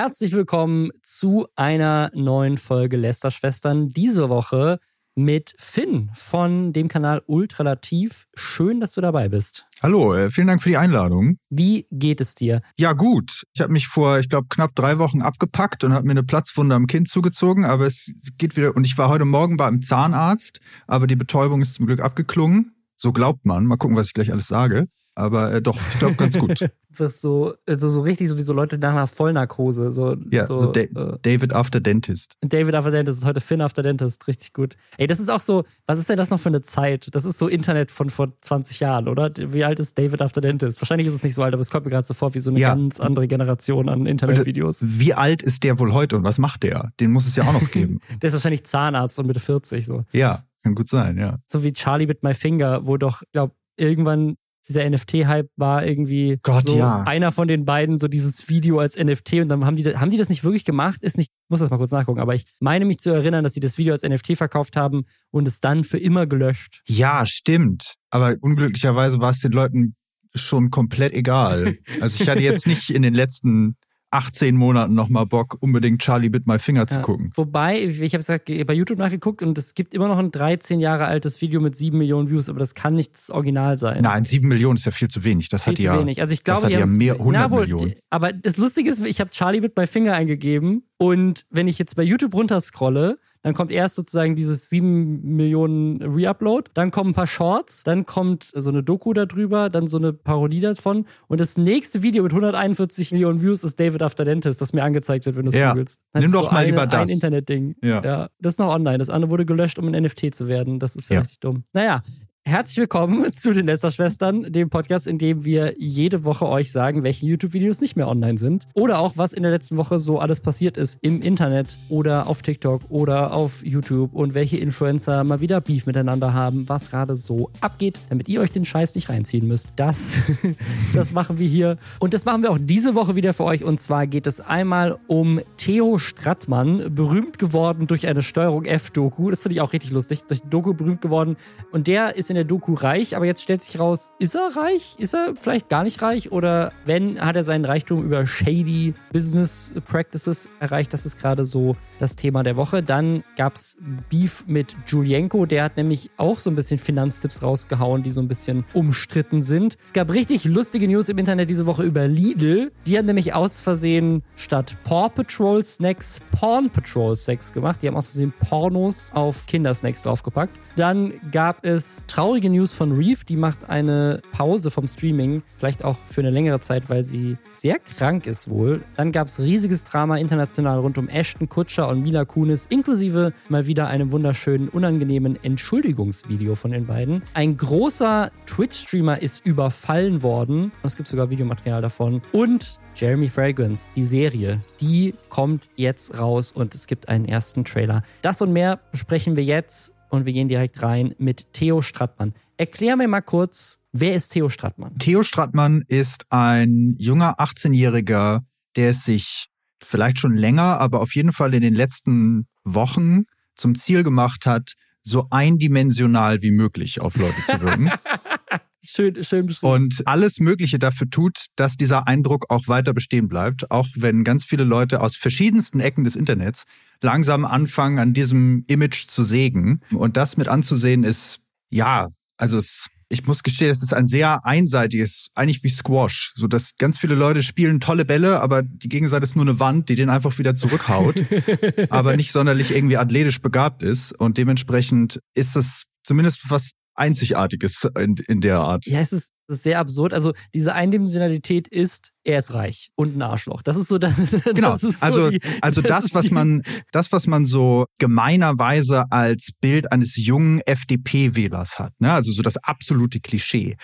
Herzlich willkommen zu einer neuen Folge Lästerschwestern. Diese Woche mit Finn von dem Kanal Ultralativ. Schön, dass du dabei bist. Hallo, äh, vielen Dank für die Einladung. Wie geht es dir? Ja, gut. Ich habe mich vor, ich glaube, knapp drei Wochen abgepackt und habe mir eine Platzwunde am Kind zugezogen, aber es geht wieder. Und ich war heute Morgen beim Zahnarzt, aber die Betäubung ist zum Glück abgeklungen. So glaubt man. Mal gucken, was ich gleich alles sage. Aber äh, doch, ich glaube ganz gut. wirst so, also so richtig so wie so Leute nach einer Vollnarkose. So, ja, so, so da äh, David after Dentist. David after Dentist ist heute Finn after Dentist. Richtig gut. Ey, das ist auch so, was ist denn das noch für eine Zeit? Das ist so Internet von vor 20 Jahren, oder? Wie alt ist David after Dentist? Wahrscheinlich ist es nicht so alt, aber es kommt mir gerade so vor wie so eine ja. ganz andere Generation an Internetvideos. Wie alt ist der wohl heute und was macht der? Den muss es ja auch noch geben. der ist wahrscheinlich Zahnarzt und Mitte 40 so. Ja, kann gut sein, ja. So wie Charlie with my finger, wo doch, ich glaube, irgendwann dieser NFT-Hype war irgendwie Gott, so ja. einer von den beiden, so dieses Video als NFT und dann haben die, haben die das nicht wirklich gemacht? Ist nicht, ich muss das mal kurz nachgucken, aber ich meine mich zu erinnern, dass sie das Video als NFT verkauft haben und es dann für immer gelöscht. Ja, stimmt. Aber unglücklicherweise war es den Leuten schon komplett egal. Also ich hatte jetzt nicht in den letzten 18 Monaten nochmal Bock, unbedingt Charlie mit My Finger zu ja. gucken. Wobei, ich habe es bei YouTube nachgeguckt und es gibt immer noch ein 13 Jahre altes Video mit 7 Millionen Views, aber das kann nicht das Original sein. Nein, 7 Millionen ist ja viel zu wenig. Das viel hat ja, wenig. Also ich glaube, das hat ja mehr 100 wohl, Millionen. Aber das Lustige ist, ich habe Charlie mit My Finger eingegeben und wenn ich jetzt bei YouTube runterscrolle, dann kommt erst sozusagen dieses 7 Millionen Reupload, dann kommen ein paar Shorts, dann kommt so eine Doku darüber, dann so eine Parodie davon und das nächste Video mit 141 Millionen Views ist David After Dentist, das mir angezeigt wird, wenn du es ja. googelst. Nimm doch so mal eine, lieber das. Ein Internetding. Ja. ja. Das ist noch online. Das andere wurde gelöscht, um ein NFT zu werden. Das ist ja, ja. richtig dumm. Naja, Herzlich willkommen zu den Lästerschwestern, dem Podcast, in dem wir jede Woche euch sagen, welche YouTube-Videos nicht mehr online sind. Oder auch, was in der letzten Woche so alles passiert ist im Internet oder auf TikTok oder auf YouTube und welche Influencer mal wieder Beef miteinander haben, was gerade so abgeht, damit ihr euch den Scheiß nicht reinziehen müsst. Das, das machen wir hier. Und das machen wir auch diese Woche wieder für euch. Und zwar geht es einmal um Theo Strattmann, berühmt geworden durch eine Steuerung F-Doku. Das finde ich auch richtig lustig. Durch Doku berühmt geworden. Und der ist in der Doku reich, aber jetzt stellt sich raus, ist er reich? Ist er vielleicht gar nicht reich? Oder wenn, hat er seinen Reichtum über shady Business Practices erreicht? Das ist gerade so das Thema der Woche. Dann gab es Beef mit Julienko, der hat nämlich auch so ein bisschen Finanztipps rausgehauen, die so ein bisschen umstritten sind. Es gab richtig lustige News im Internet diese Woche über Lidl. Die haben nämlich aus Versehen statt Paw Patrol Snacks Porn Patrol Snacks gemacht. Die haben aus Versehen Pornos auf Kindersnacks draufgepackt. Dann gab es traurige News von Reef. Die macht eine Pause vom Streaming, vielleicht auch für eine längere Zeit, weil sie sehr krank ist wohl. Dann gab es riesiges Drama international rund um Ashton Kutscher und Mila Kunis, inklusive mal wieder einem wunderschönen, unangenehmen Entschuldigungsvideo von den beiden. Ein großer Twitch-Streamer ist überfallen worden. Es gibt sogar Videomaterial davon. Und Jeremy Fragrance, die Serie, die kommt jetzt raus und es gibt einen ersten Trailer. Das und mehr besprechen wir jetzt und wir gehen direkt rein mit Theo Strattmann. Erklär mir mal kurz, wer ist Theo Strattmann? Theo Strattmann ist ein junger 18-Jähriger, der es sich vielleicht schon länger, aber auf jeden Fall in den letzten Wochen zum Ziel gemacht hat, so eindimensional wie möglich auf Leute zu wirken. Schön, schön beschrieben. Und alles Mögliche dafür tut, dass dieser Eindruck auch weiter bestehen bleibt, auch wenn ganz viele Leute aus verschiedensten Ecken des Internets langsam anfangen, an diesem Image zu sägen. Und das mit anzusehen ist, ja, also es, ich muss gestehen, es ist ein sehr einseitiges, eigentlich wie Squash, so dass ganz viele Leute spielen tolle Bälle, aber die Gegenseite ist nur eine Wand, die den einfach wieder zurückhaut, aber nicht sonderlich irgendwie athletisch begabt ist. Und dementsprechend ist das zumindest was Einzigartiges in, in der Art. Ja, es ist, es ist sehr absurd. Also diese Eindimensionalität ist, er ist reich und ein Arschloch. Das ist so das. Genau. Das so also die, also das, das was man das was man so gemeinerweise als Bild eines jungen FDP-Wählers hat, ne? Also so das absolute Klischee.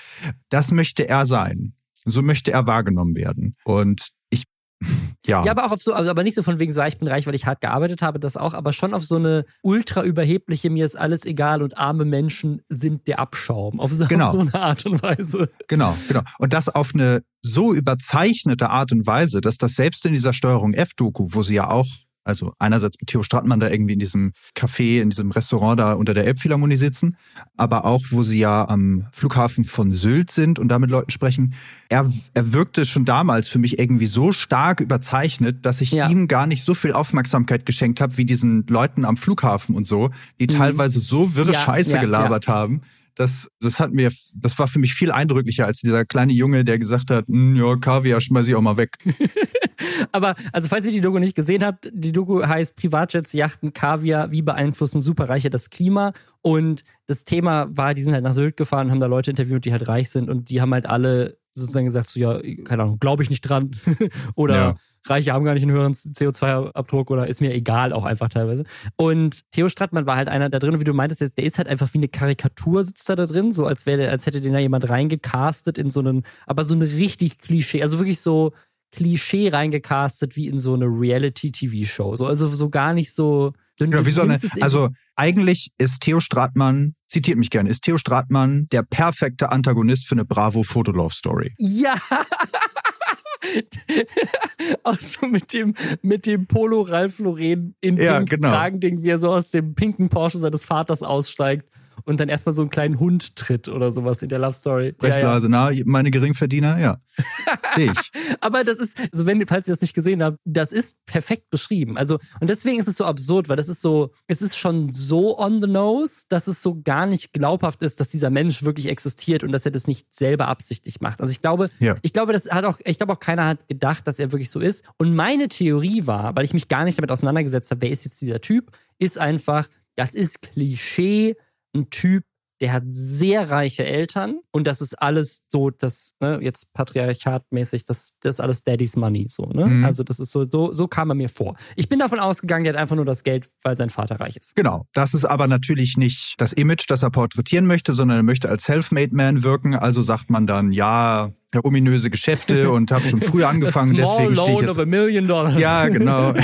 Das möchte er sein. So möchte er wahrgenommen werden. Und ja. Ja, aber auch auf so, aber nicht so von wegen so, ich bin reich, weil ich hart gearbeitet habe, das auch, aber schon auf so eine ultra überhebliche, mir ist alles egal und arme Menschen sind der Abschaum. Auf so, genau. auf so eine Art und Weise. Genau, genau. Und das auf eine so überzeichnete Art und Weise, dass das selbst in dieser Steuerung F-Doku, wo sie ja auch Also einerseits mit Theo Stratmann da irgendwie in diesem Café, in diesem Restaurant da unter der Elbphilharmonie sitzen, aber auch, wo sie ja am Flughafen von Sylt sind und da mit Leuten sprechen. Er, er wirkte schon damals für mich irgendwie so stark überzeichnet, dass ich ja. ihm gar nicht so viel Aufmerksamkeit geschenkt habe, wie diesen Leuten am Flughafen und so, die mhm. teilweise so wirre ja, Scheiße ja, gelabert haben das, das hat mir, das war für mich viel eindrücklicher als dieser kleine Junge, der gesagt hat, hm, ja, Kaviar schmeiß ich auch mal weg. Aber, also falls ihr die Doku nicht gesehen habt, die Doku heißt Privatjets, Yachten, Kaviar, wie beeinflussen Superreiche das Klima? Und das Thema war, die sind halt nach Sylt gefahren, haben da Leute interviewt, die halt reich sind und die haben halt alle sozusagen gesagt, so, ja, keine Ahnung, glaube ich nicht dran. Oder ja. Reiche haben gar nicht einen höheren CO2-Abdruck oder ist mir egal auch einfach teilweise. Und Theo Strattmann war halt einer da drin, wie du meintest, der ist halt einfach wie eine Karikatur sitzt da, da drin, so als wäre, als hätte den da jemand reingecastet in so einen, aber so eine richtig Klischee, also wirklich so Klischee reingecastet wie in so eine Reality-TV-Show. So, also so gar nicht so. so ja, wie so eine, also eigentlich ist Theo Stratmann, zitiert mich gerne, ist Theo Stratmann der perfekte Antagonist für eine Bravo-Fotolove-Story. Ja! auch so mit dem, mit dem Polo Ralph Lauren in ja, dem genau. Kragending, wie er so aus dem pinken Porsche seines Vaters aussteigt und dann erstmal so einen kleinen Hund tritt oder sowas in der Love Story. Brechblase, ja, ja. na, meine Geringverdiener, ja. Sehe ich. Aber das ist, also wenn, falls ihr das nicht gesehen habt, das ist perfekt beschrieben. Also, und deswegen ist es so absurd, weil das ist so, es ist schon so on the nose, dass es so gar nicht glaubhaft ist, dass dieser Mensch wirklich existiert und dass er das nicht selber absichtlich macht. Also ich glaube, ja. ich glaube, das hat auch, ich glaube auch keiner hat gedacht, dass er wirklich so ist. Und meine Theorie war, weil ich mich gar nicht damit auseinandergesetzt habe, wer ist jetzt dieser Typ, ist einfach, das ist Klischee ein Typ, der hat sehr reiche Eltern und das ist alles so, das, ne, jetzt patriarchatmäßig, das, das ist alles Daddy's Money, so, ne? Mhm. Also, das ist so, so, so kam er mir vor. Ich bin davon ausgegangen, der hat einfach nur das Geld, weil sein Vater reich ist. Genau. Das ist aber natürlich nicht das Image, das er porträtieren möchte, sondern er möchte als Self-Made Man wirken. Also sagt man dann, ja, ominöse Geschäfte und habe schon früh angefangen. deswegen stehe ich jetzt. Of a million dollars. Ja, genau.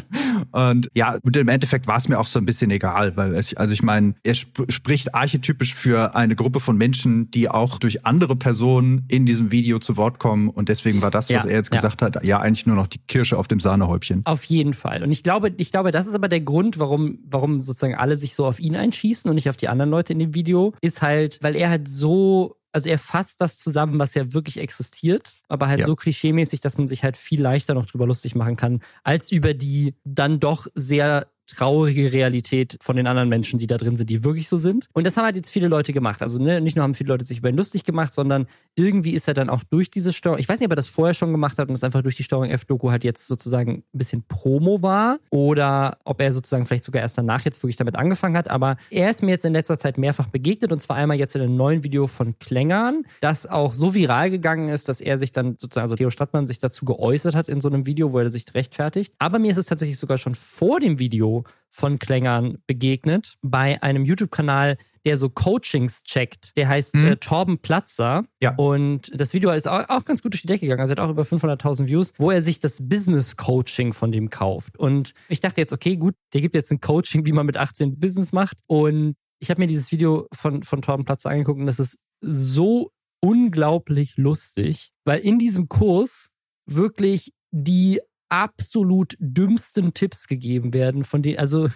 und ja, und im Endeffekt war es mir auch so ein bisschen egal, weil es, also ich meine, er sp spricht archetypisch für eine Gruppe von Menschen, die auch durch andere Personen in diesem Video zu Wort kommen. Und deswegen war das, was ja, er jetzt ja. gesagt hat, ja eigentlich nur noch die Kirsche auf dem Sahnehäubchen. Auf jeden Fall. Und ich glaube, ich glaube, das ist aber der Grund, warum, warum sozusagen alle sich so auf ihn einschießen und nicht auf die anderen Leute in dem Video, ist halt, weil er halt so also er fasst das zusammen, was ja wirklich existiert, aber halt ja. so klischeemäßig, dass man sich halt viel leichter noch drüber lustig machen kann, als über die dann doch sehr traurige Realität von den anderen Menschen, die da drin sind, die wirklich so sind. Und das haben halt jetzt viele Leute gemacht. Also ne, nicht nur haben viele Leute sich über ihn lustig gemacht, sondern irgendwie ist er dann auch durch diese Steuerung, ich weiß nicht, ob er das vorher schon gemacht hat und es einfach durch die Steuerung F-Doku halt jetzt sozusagen ein bisschen Promo war oder ob er sozusagen vielleicht sogar erst danach jetzt wirklich damit angefangen hat. Aber er ist mir jetzt in letzter Zeit mehrfach begegnet und zwar einmal jetzt in einem neuen Video von Klängern, das auch so viral gegangen ist, dass er sich dann sozusagen, also Theo Stadtmann sich dazu geäußert hat in so einem Video, wo er sich rechtfertigt. Aber mir ist es tatsächlich sogar schon vor dem Video von Klängern begegnet bei einem YouTube-Kanal, der so Coachings checkt. Der heißt mhm. äh, Torben Platzer. Ja. Und das Video ist auch, auch, ganz gut durch die Decke gegangen. Also er hat auch über 500.000 Views, wo er sich das Business Coaching von dem kauft. Und ich dachte jetzt, okay, gut, der gibt jetzt ein Coaching, wie man mit 18 Business macht. Und ich habe mir dieses Video von, von Torben Platzer angeguckt und das ist so unglaublich lustig, weil in diesem Kurs wirklich die absolut dümmsten Tipps gegeben werden, von denen, also,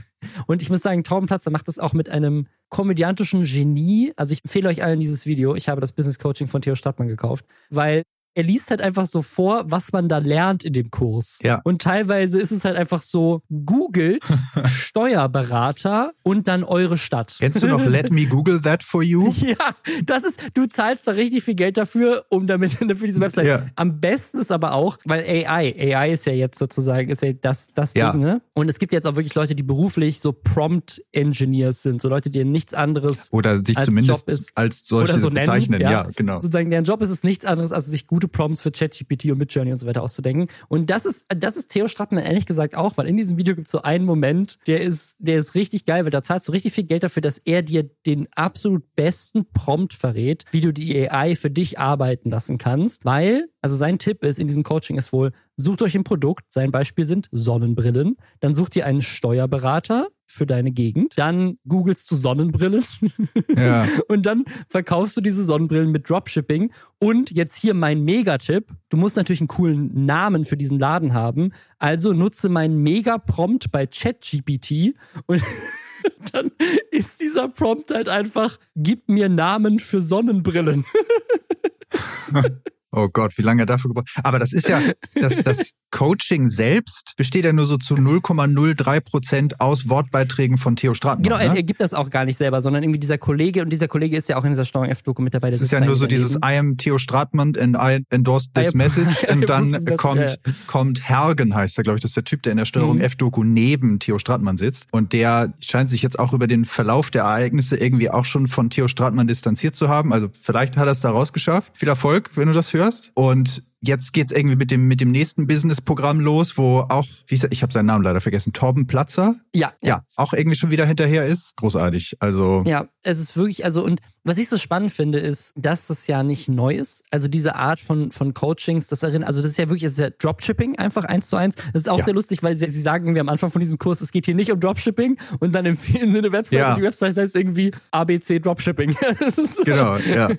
und ich muss sagen, Taubenplatzer macht das auch mit einem komödiantischen Genie. Also ich empfehle euch allen dieses Video. Ich habe das Business Coaching von Theo Stadtmann gekauft, weil er liest halt einfach so vor, was man da lernt in dem Kurs. Ja. Und teilweise ist es halt einfach so, googelt Steuerberater und dann eure Stadt. Kennst du noch Let Me Google That for You? Ja, das ist, du zahlst da richtig viel Geld dafür, um damit für diese Website. Ja. Am besten ist aber auch, weil AI, AI ist ja jetzt sozusagen, ist ja das, das ja. Ding, ne? Und es gibt jetzt auch wirklich Leute, die beruflich so Prompt Engineers sind, so Leute, die nichts anderes oder sich als zumindest als solche so bezeichnen, nennen, ja, ja, genau. Sozusagen deren Job ist es nichts anderes, als sich gut gute Prompts für ChatGPT und Midjourney und so weiter auszudenken. Und das ist, das ist Theo Strattmann ehrlich gesagt auch, weil in diesem Video gibt es so einen Moment, der ist, der ist richtig geil, weil da zahlst du richtig viel Geld dafür, dass er dir den absolut besten Prompt verrät, wie du die AI für dich arbeiten lassen kannst. Weil, also sein Tipp ist in diesem Coaching ist wohl, sucht euch ein Produkt. Sein Beispiel sind Sonnenbrillen. Dann sucht ihr einen Steuerberater für deine Gegend. Dann googelst du Sonnenbrillen. Ja. und dann verkaufst du diese Sonnenbrillen mit Dropshipping. Und jetzt hier mein Megatipp. Du musst natürlich einen coolen Namen für diesen Laden haben. Also nutze meinen Mega-Prompt bei ChatGPT und dann ist dieser Prompt halt einfach, gib mir Namen für Sonnenbrillen. Oh Gott, wie lange er dafür gebraucht Aber das ist ja, das, das Coaching selbst besteht ja nur so zu 0,03 Prozent aus Wortbeiträgen von Theo Stratmann. Genau, ne? er, er, gibt das auch gar nicht selber, sondern irgendwie dieser Kollege und dieser Kollege ist ja auch in dieser Steuerung F-Doku mit dabei. Das ist ja nur so dieses I am Theo Stratmann and I endorsed this message und dann kommt, kommt Hergen heißt er, glaube ich, das ist der Typ, der in der Steuerung mhm. F-Doku neben Theo Stratmann sitzt und der scheint sich jetzt auch über den Verlauf der Ereignisse irgendwie auch schon von Theo Stratmann distanziert zu haben. Also vielleicht hat er es da rausgeschafft. Viel Erfolg, wenn du das hörst. Und jetzt geht's irgendwie mit dem mit dem nächsten Business-Programm los, wo auch, wie ich, ich habe seinen Namen leider vergessen, Torben Platzer. Ja, ja, ja, auch irgendwie schon wieder hinterher ist. Großartig. Also ja, es ist wirklich, also und was ich so spannend finde, ist, dass das ja nicht neu ist. Also diese Art von, von Coachings, das erinnert, also das ist ja wirklich, das ist ja Dropshipping einfach eins zu eins. Das ist auch ja. sehr lustig, weil sie, sie sagen wir am Anfang von diesem Kurs, es geht hier nicht um Dropshipping und dann empfehlen sie eine Website ja. und die Website heißt irgendwie ABC Dropshipping. genau, ja.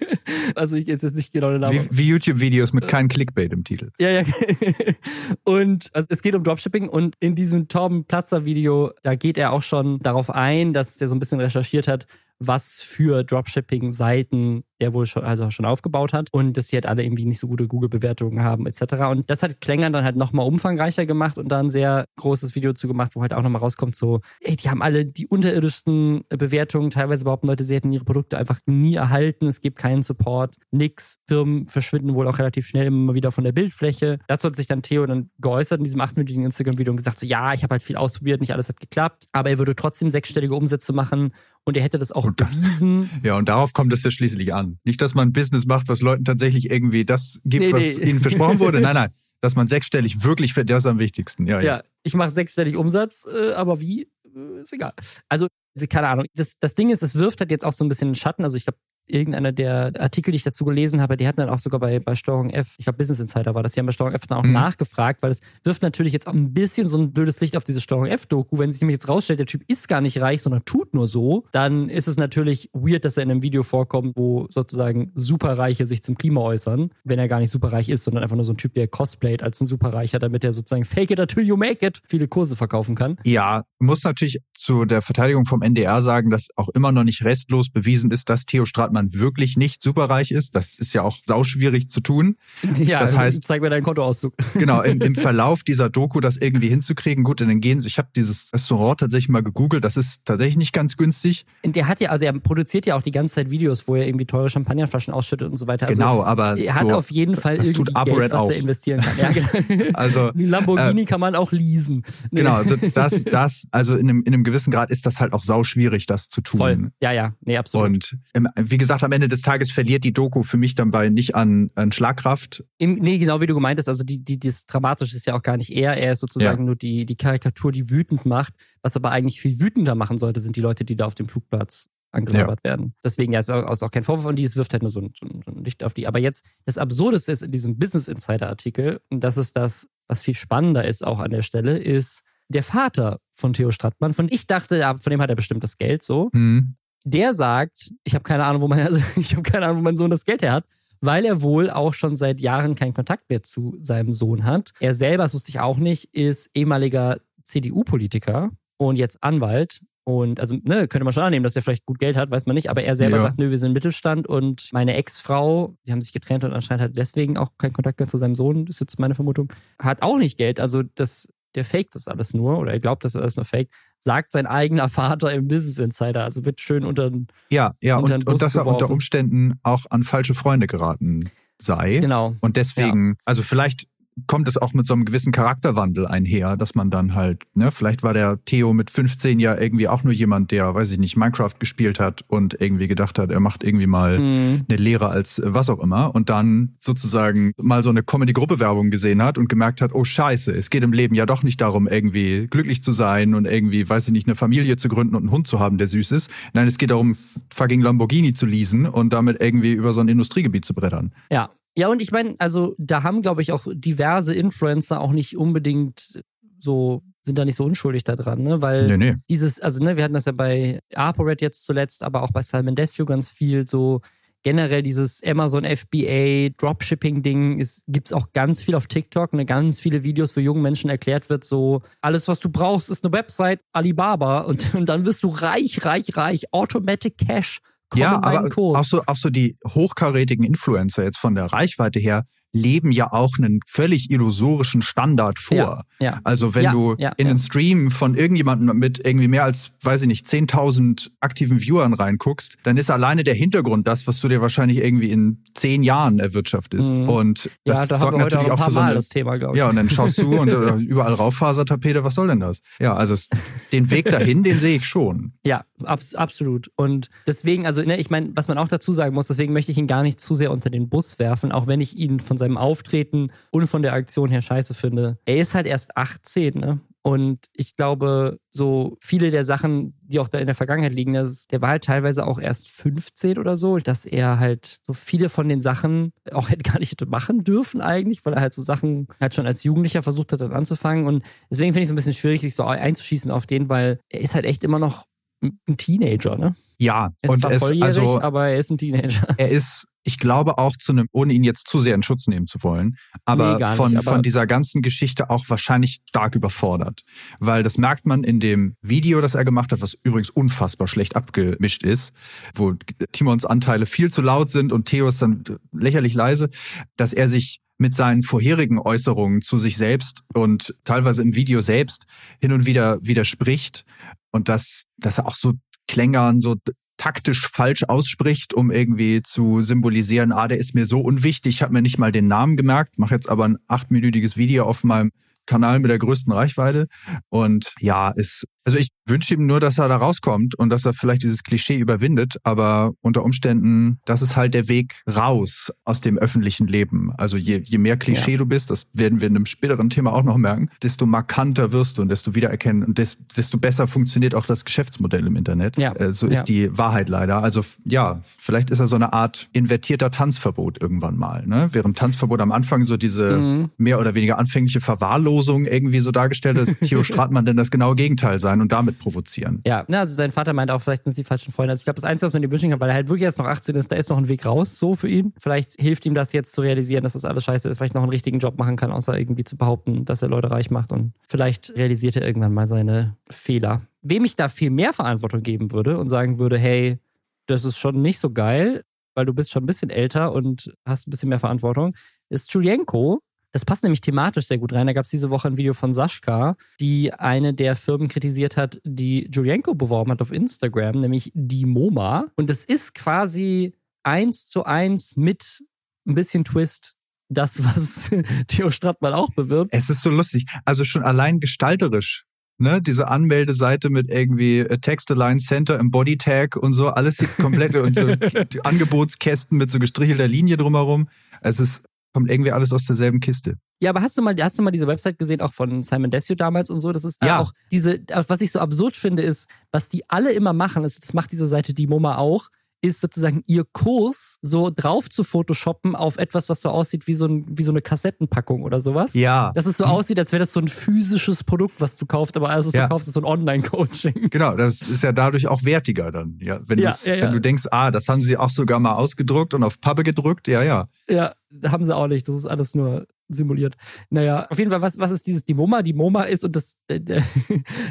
Also ich jetzt nicht genau den Namen. Wie, wie YouTube-Videos mit keinem Clickbait im Titel. Ja, ja. und also es geht um Dropshipping und in diesem Torben Platzer Video, da geht er auch schon darauf ein, dass der so ein bisschen recherchiert hat, was für Dropshipping-Seiten der wohl schon, also schon aufgebaut hat und dass sie halt alle irgendwie nicht so gute Google-Bewertungen haben etc. Und das hat Klängern dann halt nochmal umfangreicher gemacht und da ein sehr großes Video zu gemacht, wo halt auch nochmal rauskommt, so, ey, die haben alle die unterirdischsten Bewertungen, teilweise behaupten Leute, sie hätten ihre Produkte einfach nie erhalten, es gibt keinen Support, nix, Firmen verschwinden wohl auch relativ schnell immer wieder von der Bildfläche. Dazu hat sich dann Theo dann geäußert in diesem achtminütigen Instagram-Video und gesagt, so, ja, ich habe halt viel ausprobiert, nicht alles hat geklappt, aber er würde trotzdem sechsstellige Umsätze machen und er hätte das auch und, bewiesen. Ja, und darauf kommt es ja schließlich an. Nicht, dass man Business macht, was Leuten tatsächlich irgendwie das gibt, nee, was nee. ihnen versprochen wurde. Nein, nein. Dass man sechsstellig wirklich für das am wichtigsten. Ja, ja. ja ich mache sechsstellig Umsatz, äh, aber wie? Äh, ist egal. Also, keine Ahnung. Das, das Ding ist, das wirft halt jetzt auch so ein bisschen Schatten. Also, ich glaube, irgendeiner der Artikel, die ich dazu gelesen habe, die hatten dann auch sogar bei, bei Steuerung F, ich glaube Business Insider war das, die haben bei Steuerung F dann auch mhm. nachgefragt, weil es wirft natürlich jetzt auch ein bisschen so ein blödes Licht auf diese Steuerung F-Doku. Wenn sich nämlich jetzt rausstellt, der Typ ist gar nicht reich, sondern tut nur so, dann ist es natürlich weird, dass er in einem Video vorkommt, wo sozusagen Superreiche sich zum Klima äußern, wenn er gar nicht superreich ist, sondern einfach nur so ein Typ, der cosplayt als ein Superreicher, damit er sozusagen fake it until you make it viele Kurse verkaufen kann. Ja, muss natürlich zu der Verteidigung vom NDR sagen, dass auch immer noch nicht restlos bewiesen ist, dass Theo Stratmann wirklich nicht superreich ist. Das ist ja auch sauschwierig zu tun. Ja, das heißt, zeig mir deinen Kontoauszug. Genau, im, im Verlauf dieser Doku das irgendwie hinzukriegen. Gut, dann gehen sie. Ich habe dieses Restaurant tatsächlich mal gegoogelt. Das ist tatsächlich nicht ganz günstig. Und der hat ja, also er produziert ja auch die ganze Zeit Videos, wo er irgendwie teure Champagnerflaschen ausschüttet und so weiter. Also genau, aber er hat so, auf jeden Fall irgendwie tut Geld, was auch. er investieren kann. Ja, genau. also Lamborghini äh, kann man auch leasen. Nee. Genau, also das, das, also in einem, in einem gewissen Grad ist das halt auch sauschwierig, das zu tun. Voll. Ja, ja, nee, absolut. Und ähm, wie gesagt, am Ende des Tages verliert die Doku für mich dann bei nicht an, an Schlagkraft. Im, nee, genau wie du gemeint hast, also die, die, das Dramatische ist ja auch gar nicht er, er ist sozusagen ja. nur die, die Karikatur, die wütend macht. Was aber eigentlich viel wütender machen sollte, sind die Leute, die da auf dem Flugplatz angelabert ja. werden. Deswegen ja, ist auch, auch kein Vorwurf und die, es wirft halt nur so ein, so ein Licht auf die. Aber jetzt, das Absurdeste ist in diesem Business Insider Artikel, und das ist das, was viel spannender ist auch an der Stelle, ist der Vater von Theo Strattmann. Von ich dachte, ja, von dem hat er bestimmt das Geld so. Mhm der sagt, ich habe keine Ahnung, wo man, also ich habe keine Ahnung, wo mein Sohn das Geld her hat, weil er wohl auch schon seit Jahren keinen Kontakt mehr zu seinem Sohn hat. Er selber, das wusste ich auch nicht, ist ehemaliger CDU-Politiker und jetzt Anwalt. Und also, ne, könnte man schon annehmen, dass er vielleicht gut Geld hat, weiß man nicht, aber er selber ja. sagt, nö, wir sind Mittelstand und meine Ex-Frau, die haben sich getrennt und anscheinend hat deswegen auch keinen Kontakt mehr zu seinem Sohn, das ist jetzt meine Vermutung, hat auch nicht Geld. Also das, der faked das alles nur oder er glaubt, dass er alles nur faked sagt sein eigener Vater im Business Insider. Also wird schön unter den Ja, ja, und, und dass er unter Umständen auch an falsche Freunde geraten sei. Genau. Und deswegen, ja. also vielleicht kommt es auch mit so einem gewissen Charakterwandel einher, dass man dann halt, ne, vielleicht war der Theo mit 15 ja irgendwie auch nur jemand, der, weiß ich nicht, Minecraft gespielt hat und irgendwie gedacht hat, er macht irgendwie mal mhm. eine Lehre als äh, was auch immer und dann sozusagen mal so eine Comedy-Gruppe-Werbung gesehen hat und gemerkt hat, oh scheiße, es geht im Leben ja doch nicht darum, irgendwie glücklich zu sein und irgendwie, weiß ich nicht, eine Familie zu gründen und einen Hund zu haben, der süß ist. Nein, es geht darum, fucking Lamborghini zu leasen und damit irgendwie über so ein Industriegebiet zu brettern. Ja, Ja, und ich meine, also da haben, glaube ich, auch diverse Influencer auch nicht unbedingt so, sind da nicht so unschuldig daran, ne? Weil Nee, nee. dieses, also ne, wir hatten das ja bei ApoRed jetzt zuletzt, aber auch bei Simon Desue ganz viel so generell dieses Amazon FBA Dropshipping-Ding gibt es auch ganz viel auf TikTok, ne, ganz viele Videos, wo jungen Menschen erklärt wird, so alles, was du brauchst, ist eine Website, Alibaba und, und dann wirst du reich, reich, reich, Automatic Cash. Komm Ja, aber auch so, auch so die hochkarätigen Influencer jetzt von der Reichweite her leben ja auch einen völlig illusorischen Standard vor. Ja, ja. Also wenn Ja, du in einen Stream von irgendjemandem mit irgendwie mehr als, weiß ich nicht, 10.000 aktiven Viewern reinguckst, dann ist alleine der Hintergrund das, was du dir wahrscheinlich irgendwie in zehn Jahren erwirtschaftest. Mhm. Und das da sorgt auch natürlich ein auch paar für so eine, das Thema, glaube ich. ja, und dann schaust du und überall Rauffasertapete, was soll denn das? Ja, also es, den Weg dahin, den sehe ich schon. Ja, abs absolut. Und deswegen, also, ne, ich meine, was man auch dazu sagen muss, deswegen möchte ich ihn gar nicht zu sehr unter den Bus werfen, auch wenn ich ihn von seinem Auftreten und von der Aktion her scheiße finde. Er ist halt erst 18, ne? Und ich glaube, so viele der Sachen, die auch da in der Vergangenheit liegen, das, der war halt teilweise auch erst 15 oder so, dass er halt so viele von den Sachen auch hätte gar nicht hätte machen dürfen eigentlich, weil er halt so Sachen halt schon als Jugendlicher versucht hat, dann anzufangen. Und deswegen finde ich es ein bisschen schwierig, sich so einzuschießen auf den, weil er ist halt echt immer noch ein Teenager, ne? Ja, Er ist und zwar volljährig, also aber er ist ein Teenager. er ist, ich glaube auch zu einem, ohne ihn jetzt zu sehr in Schutz nehmen zu wollen, aber, Nee, gar nicht, von, aber- von dieser ganzen Geschichte auch wahrscheinlich stark überfordert. Weil das merkt man in dem Video, das er gemacht hat, was übrigens unfassbar schlecht abgemischt ist, wo Timons Anteile viel zu laut sind und Theos dann lächerlich leise, dass er sich mit seinen vorherigen Äußerungen zu sich selbst und teilweise im Video selbst hin und wieder widerspricht und dass, dass er auch so Klängern so taktisch falsch ausspricht, um irgendwie zu symbolisieren, ah, der ist mir so unwichtig, ich habe mir nicht mal den Namen gemerkt, mache jetzt aber ein achtminütiges Video auf meinem Kanal mit der größten Reichweite. Und ja, ist, also ich wünsche ihm nur, dass er da rauskommt und dass er vielleicht dieses Klischee überwindet, aber unter Umständen, das ist halt der Weg raus aus dem öffentlichen Leben. Also je, je mehr Klischee Ja. du bist, das werden wir in einem späteren Thema auch noch merken, desto markanter wirst du und desto wiedererkennen und des, desto besser funktioniert auch das Geschäftsmodell im Internet. Ja. Äh, so Ja. ist die Wahrheit leider. Also ja, vielleicht ist er so eine Art invertierter Tanzverbot irgendwann mal. Ne? Während Tanzverbot am Anfang so diese Mhm. mehr oder weniger anfängliche Verwahrlosung irgendwie so dargestellt ist, Theo Stratmann denn das genaue Gegenteil sein und damit provozieren. Ja, na, also sein Vater meinte auch, vielleicht sind es die falschen Freunde. Also ich glaube, das Einzige, was man ihm wünschen kann, weil er halt wirklich erst noch 18 ist, da ist noch ein Weg raus, so für ihn. Vielleicht hilft ihm das jetzt zu realisieren, dass das alles scheiße ist, vielleicht noch einen richtigen Job machen kann, außer irgendwie zu behaupten, dass er Leute reich macht. Und vielleicht realisiert er irgendwann mal seine Fehler. Wem ich da viel mehr Verantwortung geben würde und sagen würde, hey, das ist schon nicht so geil, weil du bist schon ein bisschen älter und hast ein bisschen mehr Verantwortung, ist Julienko. Das passt nämlich thematisch sehr gut rein. Da gab es diese Woche ein Video von Sascha, die eine der Firmen kritisiert hat, die Julienko beworben hat auf Instagram, nämlich die MoMA. Und es ist quasi eins zu eins mit ein bisschen Twist das, was Theo Strattmann auch bewirbt. Es ist so lustig. Also schon allein gestalterisch. Ne, diese Anmeldeseite mit irgendwie äh, Text-Align Center im Body-Tag und so, alles sieht komplett und so Angebotskästen mit so gestrichelter Linie drumherum. Es ist, kommt irgendwie alles aus derselben Kiste. Ja, aber hast du mal, hast du mal diese Website gesehen, auch von Simon Desue damals und so? Das ist Ja. auch diese, was ich so absurd finde, ist, was die alle immer machen, das, das macht diese Seite die MoMA auch, ist sozusagen ihr Kurs so drauf zu photoshoppen auf etwas, was so aussieht wie so, ein, wie so eine Kassettenpackung oder sowas. Ja. Dass es so aussieht, als wäre das so ein physisches Produkt, was du kaufst, aber alles, was Ja. du kaufst, ist so ein Online-Coaching. Genau, das ist ja dadurch auch wertiger dann. Ja, wenn, Ja, ja. wenn du denkst, ah, das haben sie auch sogar mal ausgedruckt und auf Pappe gedrückt, ja, ja. Ja, haben sie auch nicht. Das ist alles nur simuliert. Naja, auf jeden Fall, was, was ist dieses die MoMA? Die MoMA ist, und das, äh,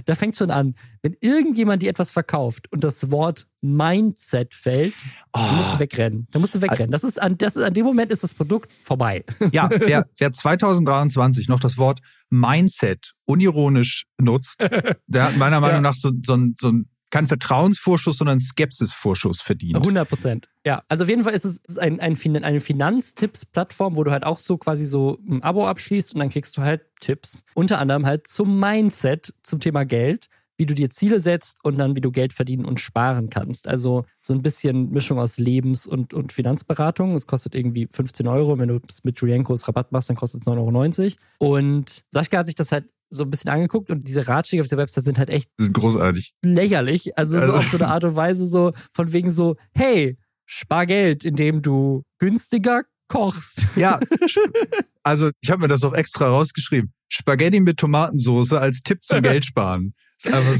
da fängt schon an, wenn irgendjemand dir etwas verkauft und das Wort Mindset fällt, dann musst du Oh, wegrennen. Dann musst du wegrennen. Das ist an, das ist, an dem Moment ist das Produkt vorbei. ja, wer, wer 2023 noch das Wort Mindset unironisch nutzt, der hat meiner Meinung Ja. nach so, so, ein- so ein, kein Vertrauensvorschuss, sondern Skepsisvorschuss verdient. 100 Prozent. Ja, also auf jeden Fall ist es ein, ein, eine Finanztipps-Plattform, wo du halt auch so quasi so ein Abo abschließt und dann kriegst du halt Tipps. Unter anderem halt zum Mindset, zum Thema Geld, wie du dir Ziele setzt und dann wie du Geld verdienen und sparen kannst. Also so ein bisschen Mischung aus Lebens- und, und Finanzberatung. Es kostet irgendwie 15 Euro. Wenn du es mit Julienkos Rabatt machst, dann kostet es 9,90 Euro. Und Sascha hat sich das halt so ein bisschen angeguckt und diese Ratschläge auf der Website sind halt echt Das ist großartig. lächerlich. Also so Also- auf so eine Art und Weise so von wegen so, hey, spar Geld, indem du günstiger kochst. Ja, also ich habe mir das auch extra rausgeschrieben. Spaghetti mit Tomatensauce als Tipp zum Geldsparen.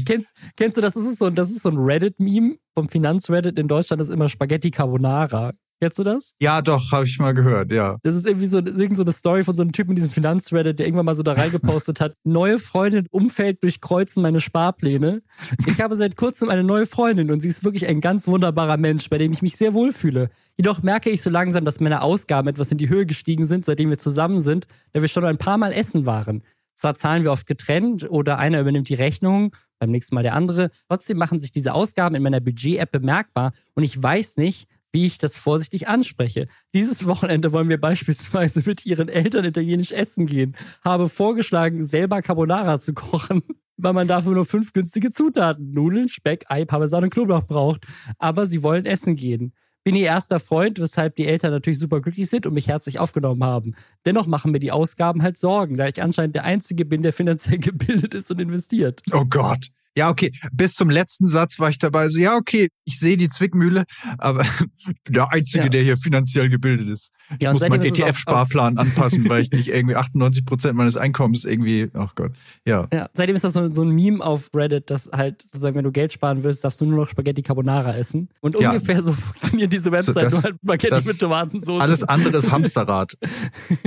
kennst, kennst du das? Das ist so, das ist so ein Reddit-Meme vom Finanz-Reddit in Deutschland, das ist immer Spaghetti Carbonara. Kennst du das? Ja, doch, habe ich mal gehört, ja. Das ist irgendwie so, irgend so eine Story von so einem Typen in diesem Finanzreddit, der irgendwann mal so da reingepostet hat. Neue Freundin, Umfeld durchkreuzen meine Sparpläne. Ich habe seit kurzem eine neue Freundin und sie ist wirklich ein ganz wunderbarer Mensch, bei dem ich mich sehr wohlfühle. Jedoch merke ich so langsam, dass meine Ausgaben etwas in die Höhe gestiegen sind, seitdem wir zusammen sind, da wir schon ein paar Mal essen waren. Zwar zahlen wir oft getrennt oder einer übernimmt die Rechnung, beim nächsten Mal der andere. Trotzdem machen sich diese Ausgaben in meiner Budget-App bemerkbar und ich weiß nicht, wie ich das vorsichtig anspreche. Dieses Wochenende wollen wir beispielsweise mit ihren Eltern italienisch essen gehen. Habe vorgeschlagen, selber Carbonara zu kochen, weil man dafür nur fünf günstige Zutaten, Nudeln, Speck, Ei, Parmesan und Knoblauch braucht. Aber sie wollen essen gehen. Bin ihr erster Freund, weshalb die Eltern natürlich super glücklich sind und mich herzlich aufgenommen haben. Dennoch machen mir die Ausgaben halt Sorgen, da ich anscheinend der Einzige bin, der finanziell gebildet ist und investiert. Oh Gott. Ja, okay. Bis zum letzten Satz war ich dabei so, ja, okay, ich sehe die Zwickmühle, aber der Einzige, ja. der hier finanziell gebildet ist. Ja, ich muss meinen ETF-Sparplan anpassen, weil ich nicht irgendwie 98 Prozent meines Einkommens irgendwie, ach Gott, ja. ja. Seitdem ist das so, so, ein Meme auf Reddit, dass halt sozusagen, wenn du Geld sparen willst, darfst du nur noch Spaghetti Carbonara essen. Und ja. ungefähr so funktioniert diese Website, so, das, nur halt Spaghetti mit Tomatensauce. Alles andere ist Hamsterrad.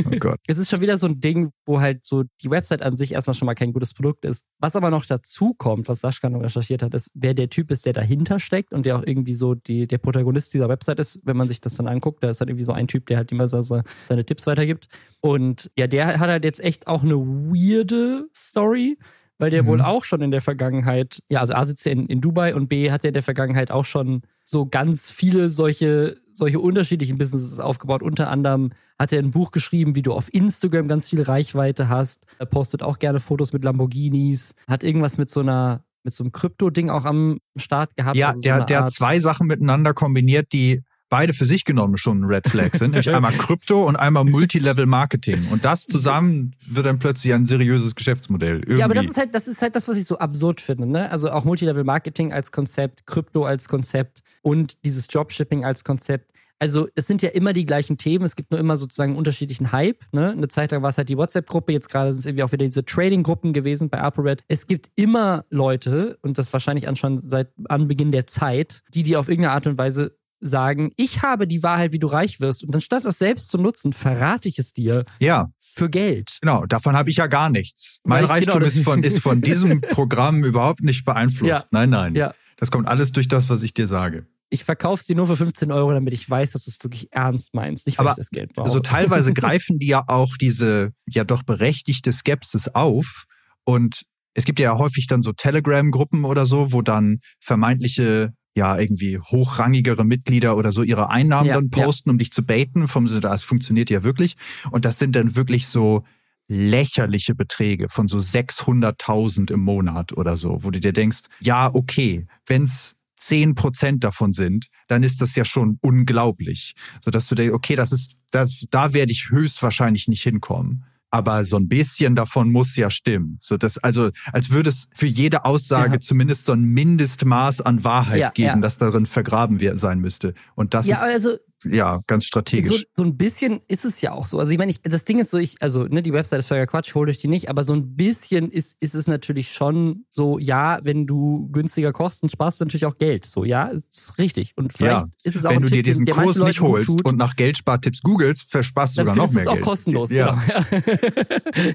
oh Gott. Es ist schon wieder so ein Ding, wo halt so die Website an sich erstmal schon mal kein gutes Produkt ist. Was aber noch dazu kommt, was was Sascha noch recherchiert hat, ist, wer der Typ ist, der dahinter steckt und der auch irgendwie so die, der Protagonist dieser Website ist, wenn man sich das dann anguckt. Da ist halt irgendwie so ein Typ, der halt immer so seine Tipps weitergibt. Und ja, der hat halt jetzt echt auch eine weirde Story weil der mhm. wohl auch schon in der Vergangenheit, ja, also A sitzt ja in, in Dubai und B hat er in der Vergangenheit auch schon so ganz viele solche, solche unterschiedlichen Businesses aufgebaut. Unter anderem hat er ein Buch geschrieben, wie du auf Instagram ganz viel Reichweite hast. Er postet auch gerne Fotos mit Lamborghinis, hat irgendwas mit so einer mit so einem Krypto-Ding auch am Start gehabt. Ja, also so der, der hat zwei Sachen miteinander kombiniert, die beide für sich genommen schon Red Flag sind, nämlich einmal Krypto und einmal Multilevel Marketing. Und das zusammen wird dann plötzlich ein seriöses Geschäftsmodell. Irgendwie. Ja, aber das ist halt, das ist halt das, was ich so absurd finde. Ne? Also auch Multilevel Marketing als Konzept, Krypto als Konzept und dieses Dropshipping als Konzept. Also es sind ja immer die gleichen Themen, es gibt nur immer sozusagen einen unterschiedlichen Hype. Ne? Eine Zeit lang war es halt die WhatsApp-Gruppe, jetzt gerade sind es irgendwie auch wieder diese Trading-Gruppen gewesen bei ApoRed. Es gibt immer Leute, und das wahrscheinlich an schon seit Anbeginn der Zeit, die die auf irgendeine Art und Weise sagen, ich habe die Wahrheit, wie du reich wirst. Und anstatt das selbst zu nutzen, verrate ich es dir. Ja. Für Geld. Genau, davon habe ich ja gar nichts. Mein Reichtum genau, ist, von, ist von diesem Programm überhaupt nicht beeinflusst. Ja. Nein, nein. Ja. Das kommt alles durch das, was ich dir sage. Ich verkaufe sie nur für 15 Euro, damit ich weiß, dass du es wirklich ernst meinst, nicht weil Aber ich das Geld brauche. Also teilweise greifen die ja auch diese ja doch berechtigte Skepsis auf und es gibt ja häufig dann so Telegram-Gruppen oder so, wo dann vermeintliche ja irgendwie hochrangigere Mitglieder oder so ihre Einnahmen ja, dann posten, ja. um dich zu baiten. Vom Sinne, das funktioniert ja wirklich. Und das sind dann wirklich so lächerliche Beträge von so 600.000 im Monat oder so, wo du dir denkst, ja, okay, wenn's zehn Prozent davon sind, dann ist das ja schon unglaublich. So dass du denkst, okay, das ist, da, da werde ich höchstwahrscheinlich nicht hinkommen aber so ein bisschen davon muss ja stimmen. So dass, also, als würde es für jede Aussage ja. zumindest so ein Mindestmaß an Wahrheit ja, geben, ja. das darin vergraben sein müsste. Und das ja, ist. Also ja, ganz strategisch. So, so, ein bisschen ist es ja auch so. Also ich meine, ich, das Ding ist so, ich, also ne, die Website ist völliger Quatsch, hol euch die nicht, aber so ein bisschen ist, ist es natürlich schon so, ja, wenn du günstiger kochst, dann sparst du natürlich auch Geld. So, ja, ist richtig. Und vielleicht ja, ist es auch Wenn du Tipp, dir diesen Kurs nicht holst und nach Geldspartipps googelst, versparst du sogar noch mehr Geld. Das ist auch kostenlos, ja. genau.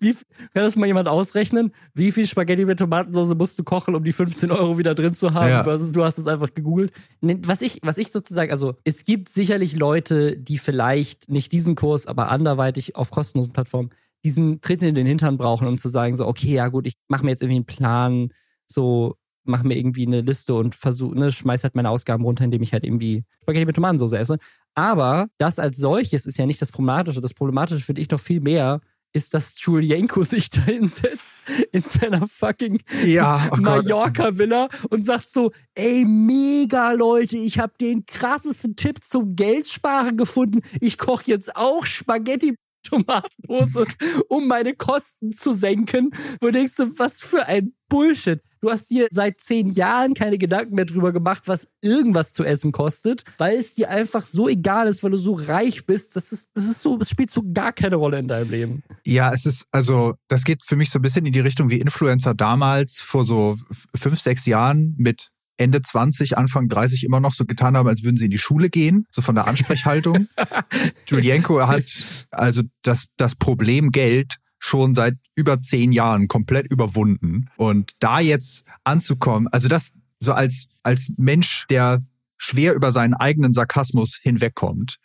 Wie, kann das mal jemand ausrechnen? Wie viel Spaghetti mit Tomatensauce musst du kochen, um die 15 Euro wieder drin zu haben? Ja. Versus du hast es einfach gegoogelt. Was ich, was ich sozusagen, also es gibt gibt sicherlich Leute, die vielleicht nicht diesen Kurs, aber anderweitig auf kostenlosen Plattformen diesen Tritt in den Hintern brauchen, um zu sagen, so, okay, ja gut, ich mache mir jetzt irgendwie einen Plan, so, mache mir irgendwie eine Liste und versuche, ne, schmeiß halt meine Ausgaben runter, indem ich halt irgendwie Spaghetti mit Tomatensauce esse. Aber das als solches ist ja nicht das Problematische. Das Problematische finde ich doch viel mehr, ist, dass Julienko sich da hinsetzt in seiner fucking ja, oh Mallorca-Villa und sagt so, ey, mega Leute, ich habe den krassesten Tipp zum Geldsparen gefunden. Ich koche jetzt auch Spaghetti Tomatensauce, um meine Kosten zu senken. Wo denkst du, was für ein Bullshit. Du hast dir seit zehn Jahren keine Gedanken mehr drüber gemacht, was irgendwas zu essen kostet, weil es dir einfach so egal ist, weil du so reich bist. Das ist, das ist so, es spielt so gar keine Rolle in deinem Leben. Ja, es ist, also, das geht für mich so ein bisschen in die Richtung wie Influencer damals vor so fünf, sechs Jahren mit Ende 20, Anfang 30 immer noch so getan haben, als würden sie in die Schule gehen, so von der Ansprechhaltung. Julienko hat also das, das Problem Geld schon seit über zehn Jahren komplett überwunden. Und da jetzt anzukommen, also das so als, als Mensch, der schwer über seinen eigenen Sarkasmus hinwegkommt,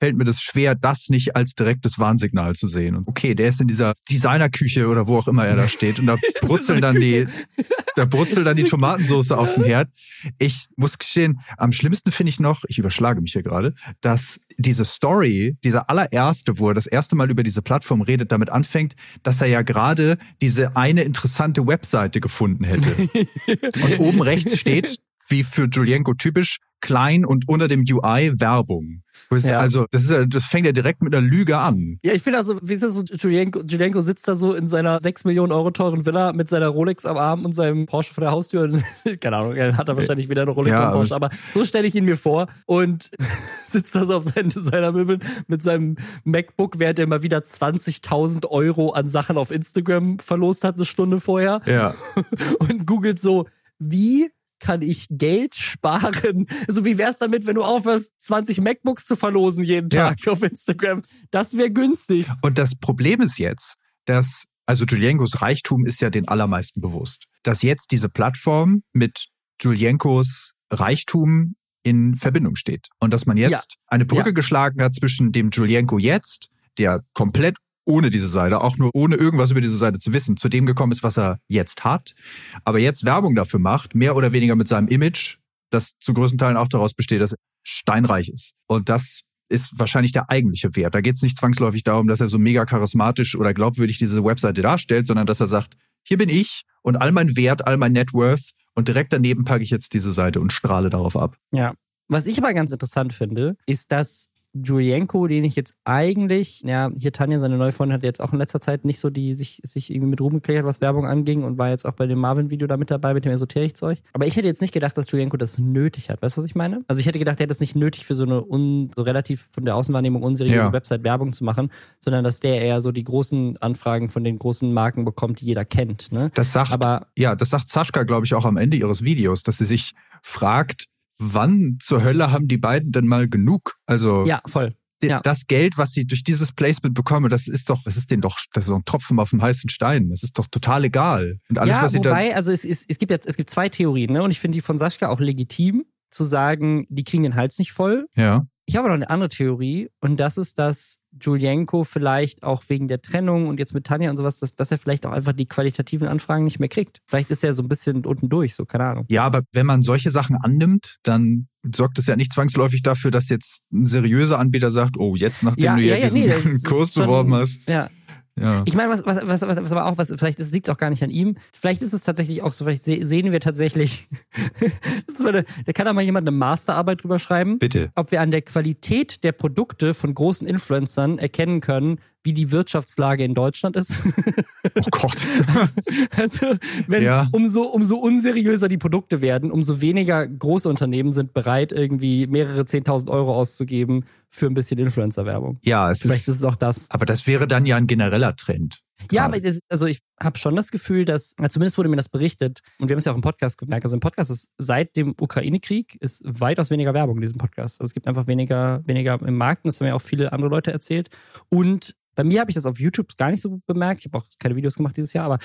fällt mir das schwer, das nicht als direktes Warnsignal zu sehen. Und okay, der ist in dieser Designerküche oder wo auch immer er da steht und da brutzeln dann die, da brutzelt dann die Tomatensauce auf dem Herd. Ich muss gestehen, am schlimmsten finde ich noch, ich überschlage mich hier gerade, dass diese Story, dieser allererste, wo er das erste Mal über diese Plattform redet, damit anfängt, dass er ja gerade diese eine interessante Webseite gefunden hätte. und oben rechts steht, wie für Julienko typisch, klein und unter dem UI Werbung. Ja. Also, das, ist, das fängt ja direkt mit einer Lüge an. Ja, ich finde also, wie ist das so, Julienko, Julienko sitzt da so in seiner 6 Millionen Euro teuren Villa mit seiner Rolex am Arm und seinem Porsche vor der Haustür. Keine Ahnung, er hat er wahrscheinlich wieder eine Rolex ja, am Porsche, aber so stelle ich ihn mir vor und sitzt da so auf seinen Designermöbeln mit seinem MacBook, während er mal wieder 20.000 Euro an Sachen auf Instagram verlost hat, eine Stunde vorher. Ja. Und googelt so, wie kann ich Geld sparen? Also wie wär's damit, wenn du aufhörst, 20 MacBooks zu verlosen jeden Tag ja. auf Instagram? Das wäre günstig. Und das Problem ist jetzt, dass, also Julienkos Reichtum ist ja den allermeisten bewusst, dass jetzt diese Plattform mit Julienkos Reichtum in Verbindung steht. Und dass man jetzt ja. eine Brücke ja. geschlagen hat zwischen dem Julienko jetzt, der komplett ohne diese Seite, auch nur ohne irgendwas über diese Seite zu wissen, zu dem gekommen ist, was er jetzt hat, aber jetzt Werbung dafür macht, mehr oder weniger mit seinem Image, das zu größten Teilen auch daraus besteht, dass er steinreich ist. Und das ist wahrscheinlich der eigentliche Wert. Da geht es nicht zwangsläufig darum, dass er so mega charismatisch oder glaubwürdig diese Webseite darstellt, sondern dass er sagt, hier bin ich und all mein Wert, all mein Net Worth und direkt daneben packe ich jetzt diese Seite und strahle darauf ab. Ja. Was ich aber ganz interessant finde, ist, dass Julienko, den ich jetzt eigentlich, ja, hier Tanja, seine neue Freundin, hat jetzt auch in letzter Zeit nicht so die, sich, sich irgendwie mit Ruhm geklärt, was Werbung anging und war jetzt auch bei dem Marvin-Video da mit dabei, mit dem Esoterik-Zeug. Aber ich hätte jetzt nicht gedacht, dass Julienko das nötig hat. Weißt du, was ich meine? Also ich hätte gedacht, er hätte es nicht nötig für so eine un, so relativ von der Außenwahrnehmung unseriöse ja. Website Werbung zu machen, sondern dass der eher so die großen Anfragen von den großen Marken bekommt, die jeder kennt. Ne? Das sagt, Aber, ja, das sagt Sascha, glaube ich, auch am Ende ihres Videos, dass sie sich fragt, wann zur Hölle haben die beiden denn mal genug? Also ja, voll ja. das Geld, was sie durch dieses Placement bekommen, das ist doch, das ist denen doch, das ist doch ein Tropfen auf dem heißen Stein. Das ist doch total egal. Und alles, ja, was sie wobei, also es, es, es gibt jetzt, es gibt zwei Theorien, ne? Und ich finde die von Sascha auch legitim, zu sagen, die kriegen den Hals nicht voll. Ja. Ich habe noch eine andere Theorie und das ist, dass Julienko vielleicht auch wegen der Trennung und jetzt mit Tanja und sowas, dass, dass er vielleicht auch einfach die qualitativen Anfragen nicht mehr kriegt. Vielleicht ist er so ein bisschen unten durch, so keine Ahnung. Ja, aber wenn man solche Sachen annimmt, dann sorgt es ja nicht zwangsläufig dafür, dass jetzt ein seriöser Anbieter sagt, oh, jetzt nachdem ja, du ja, ja diesen nee, Kurs beworben hast. Ja, ja. Ich meine, was, was, was, was aber auch, was, vielleicht liegt es auch gar nicht an ihm. Vielleicht ist es tatsächlich auch so, vielleicht sehen wir tatsächlich, eine, da kann da mal jemand eine Masterarbeit drüber schreiben. Bitte. Ob wir an der Qualität der Produkte von großen Influencern erkennen können, wie die Wirtschaftslage in Deutschland ist. Oh Gott. also, wenn ja. umso, umso unseriöser die Produkte werden, umso weniger große Unternehmen sind bereit, irgendwie mehrere 10.000 Euro auszugeben für ein bisschen Influencer-Werbung. Ja, es Vielleicht ist, ist es auch das. Aber das wäre dann ja ein genereller Trend. Gerade. Ja, aber das, also ich habe schon das Gefühl, dass, zumindest wurde mir das berichtet, und wir haben es ja auch im Podcast gemerkt, also im Podcast ist seit dem Ukraine-Krieg ist weitaus weniger Werbung in diesem Podcast. Also es gibt einfach weniger, weniger im Markt, und das haben ja auch viele andere Leute erzählt. Und bei mir habe ich das auf YouTube gar nicht so bemerkt. Ich habe auch keine Videos gemacht dieses Jahr, aber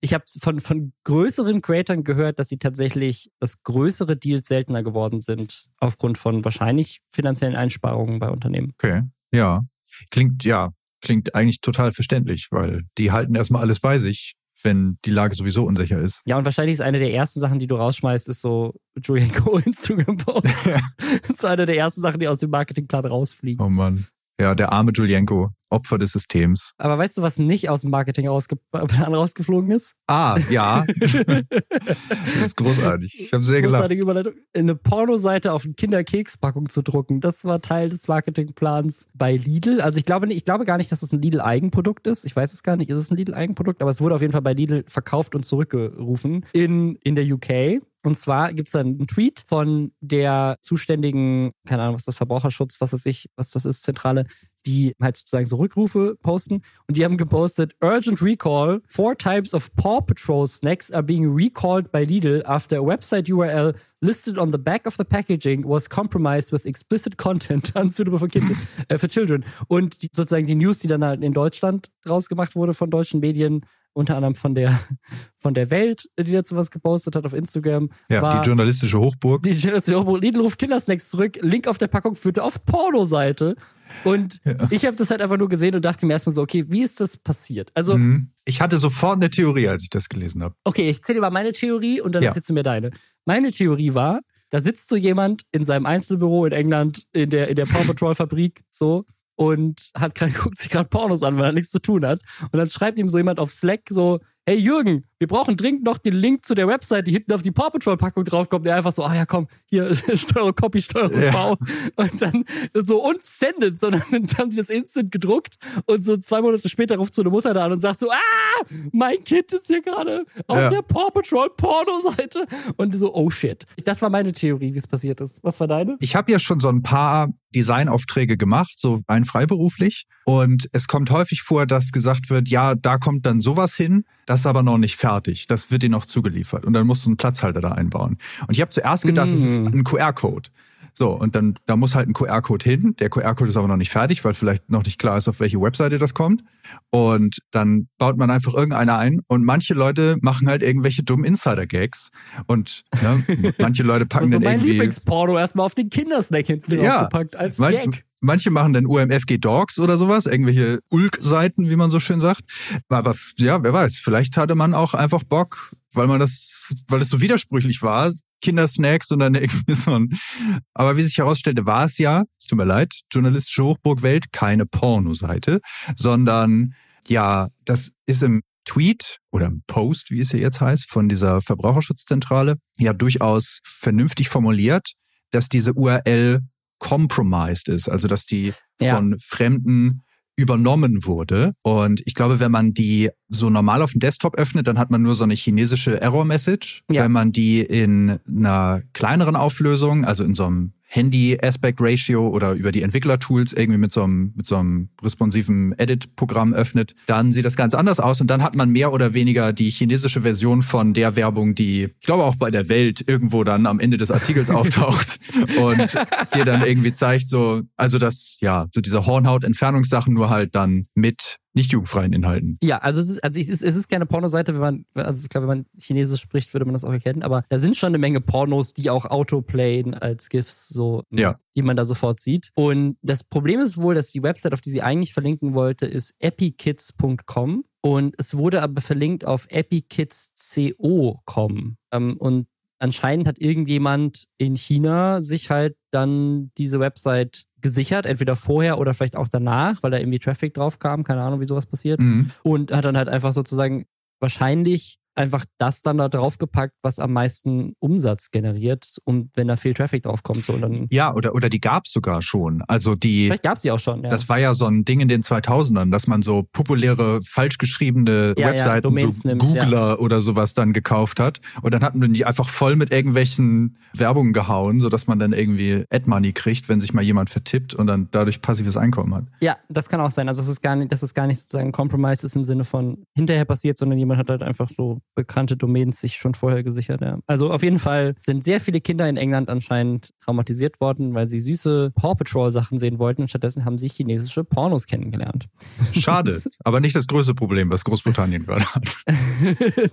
ich habe von, von größeren Creatoren gehört, dass sie tatsächlich, dass größere Deals seltener geworden sind, aufgrund von wahrscheinlich finanziellen Einsparungen bei Unternehmen. Okay, ja. Klingt, ja, klingt eigentlich total verständlich, weil die halten erstmal alles bei sich, wenn die Lage sowieso unsicher ist. Ja, und wahrscheinlich ist eine der ersten Sachen, die du rausschmeißt, ist so Julian Co. Instagram-Post. Ja. das ist eine der ersten Sachen, die aus dem Marketingplan rausfliegen. Oh Mann. Ja, der arme Julienko. Opfer des Systems. Aber weißt du, was nicht aus dem Marketing rausge rausgeflogen ist? Ah, ja. das ist großartig. Ich habe sehr gelacht. Überleitung. Eine Pornoseite auf eine Kinderkekspackung zu drucken, das war Teil des Marketingplans bei Lidl. Also ich glaube, ich glaube gar nicht, dass es ein Lidl-Eigenprodukt ist. Ich weiß es gar nicht, ist es ein Lidl-Eigenprodukt, aber es wurde auf jeden Fall bei Lidl verkauft und zurückgerufen in, in der UK. Und zwar gibt es einen Tweet von der zuständigen, keine Ahnung, was das Verbraucherschutz, was weiß ich, was das ist, Zentrale die halt sozusagen so Rückrufe posten. Und die haben gepostet, Urgent Recall, four types of Paw Patrol snacks are being recalled by Lidl after a website URL listed on the back of the packaging was compromised with explicit content unsuitable for, kids, äh, for children. Und die, sozusagen die News, die dann halt in Deutschland rausgemacht wurde von deutschen Medien, unter anderem von der, von der Welt, die dazu was gepostet hat auf Instagram. Ja, war die journalistische Hochburg. Die journalistische Hochburg. Lidl ruft Kindersnacks zurück. Link auf der Packung führte auf Porno-Seite. Und ja. ich habe das halt einfach nur gesehen und dachte mir erstmal so, okay, wie ist das passiert? Also. Mhm. Ich hatte sofort eine Theorie, als ich das gelesen habe. Okay, ich zähle mal meine Theorie und dann ja. erzählst du mir deine. Meine Theorie war, da sitzt so jemand in seinem Einzelbüro in England in der, in der Paw Patrol Fabrik, so, und hat grad, guckt sich gerade Pornos an, weil er nichts zu tun hat. Und dann schreibt ihm so jemand auf Slack so, hey Jürgen, wir brauchen dringend noch den Link zu der Website, die hinten auf die Paw Patrol Packung draufkommt. Der einfach so, ah ja komm, hier Steuerung Copy, Steuerung ja. V. Und dann so und sendet, sondern dann haben die das instant gedruckt und so zwei Monate später ruft so eine Mutter da an und sagt so, ah, mein Kind ist hier gerade auf ja. der Paw Patrol Porno-Seite. Und so, oh shit. Das war meine Theorie, wie es passiert ist. Was war deine? Ich habe ja schon so ein paar Designaufträge gemacht, so ein freiberuflich. Und es kommt häufig vor, dass gesagt wird, ja, da kommt dann sowas hin, das ist aber noch nicht fertig. Das wird dir noch zugeliefert. Und dann musst du einen Platzhalter da einbauen. Und ich habe zuerst gedacht, es ist mm. ein QR-Code. So, und dann da muss halt ein QR-Code hin. Der QR-Code ist aber noch nicht fertig, weil vielleicht noch nicht klar ist, auf welche Webseite das kommt. Und dann baut man einfach irgendeine ein und manche Leute machen halt irgendwelche dummen Insider-Gags. Und ne, manche Leute packen dann mein irgendwie. Lieblingsporno erstmal auf den Kindersnack hinten ja, draufgepackt als man, Gag. Manche machen dann UMFG Dogs oder sowas, irgendwelche Ulk-Seiten, wie man so schön sagt. Aber ja, wer weiß, vielleicht hatte man auch einfach Bock, weil man das, weil es so widersprüchlich war, Kindersnacks und dann irgendwie so ein. Aber wie sich herausstellte, war es ja, es tut mir leid, journalistische Hochburgwelt, keine Pornoseite, sondern ja, das ist im Tweet oder im Post, wie es hier jetzt heißt, von dieser Verbraucherschutzzentrale ja durchaus vernünftig formuliert, dass diese URL compromised ist, also dass die ja. von Fremden übernommen wurde. Und ich glaube, wenn man die so normal auf dem Desktop öffnet, dann hat man nur so eine chinesische Error-Message. Ja. Wenn man die in einer kleineren Auflösung, also in so einem Handy Aspect Ratio oder über die Entwicklertools irgendwie mit so einem, mit so einem responsiven Edit-Programm öffnet, dann sieht das ganz anders aus. Und dann hat man mehr oder weniger die chinesische Version von der Werbung, die, ich glaube auch bei der Welt irgendwo dann am Ende des Artikels auftaucht und dir dann irgendwie zeigt so, also das, ja, so diese Hornhaut-Entfernungssachen nur halt dann mit nicht jugendfreien Inhalten. Ja, also es ist, also es ist, es ist keine Pornoseite, wenn man, also ich glaube, wenn man Chinesisch spricht, würde man das auch erkennen, aber da sind schon eine Menge Pornos, die auch Autoplayen als GIFs so, ja. die man da sofort sieht. Und das Problem ist wohl, dass die Website, auf die sie eigentlich verlinken wollte, ist epikids.com und es wurde aber verlinkt auf epikids.co.com. Ähm, und anscheinend hat irgendjemand in China sich halt dann diese Website gesichert, entweder vorher oder vielleicht auch danach, weil da irgendwie Traffic drauf kam, keine Ahnung, wie sowas passiert. Mhm. Und hat dann halt einfach sozusagen wahrscheinlich einfach das dann da draufgepackt, was am meisten Umsatz generiert und wenn da viel Traffic draufkommt. So, dann ja, oder, oder die gab es sogar schon. Also die. Vielleicht gab es die auch schon, ja. Das war ja so ein Ding in den 2000ern, dass man so populäre, falsch geschriebene ja, Webseiten, ja, so nimmt, Googler oder sowas dann gekauft hat. Und dann hatten wir die einfach voll mit irgendwelchen Werbungen gehauen, sodass man dann irgendwie Ad-Money kriegt, wenn sich mal jemand vertippt und dann dadurch passives Einkommen hat. Ja, das kann auch sein. Also es ist gar nicht, dass es gar nicht sozusagen Compromise ist im Sinne von hinterher passiert, sondern jemand hat halt einfach so bekannte Domains sich schon vorher gesichert. Ja. Also auf jeden Fall sind sehr viele Kinder in England anscheinend traumatisiert worden, weil sie süße Paw Patrol Sachen sehen wollten und stattdessen haben sie chinesische Pornos kennengelernt. Schade, aber nicht das größte Problem, was Großbritannien gerade hat.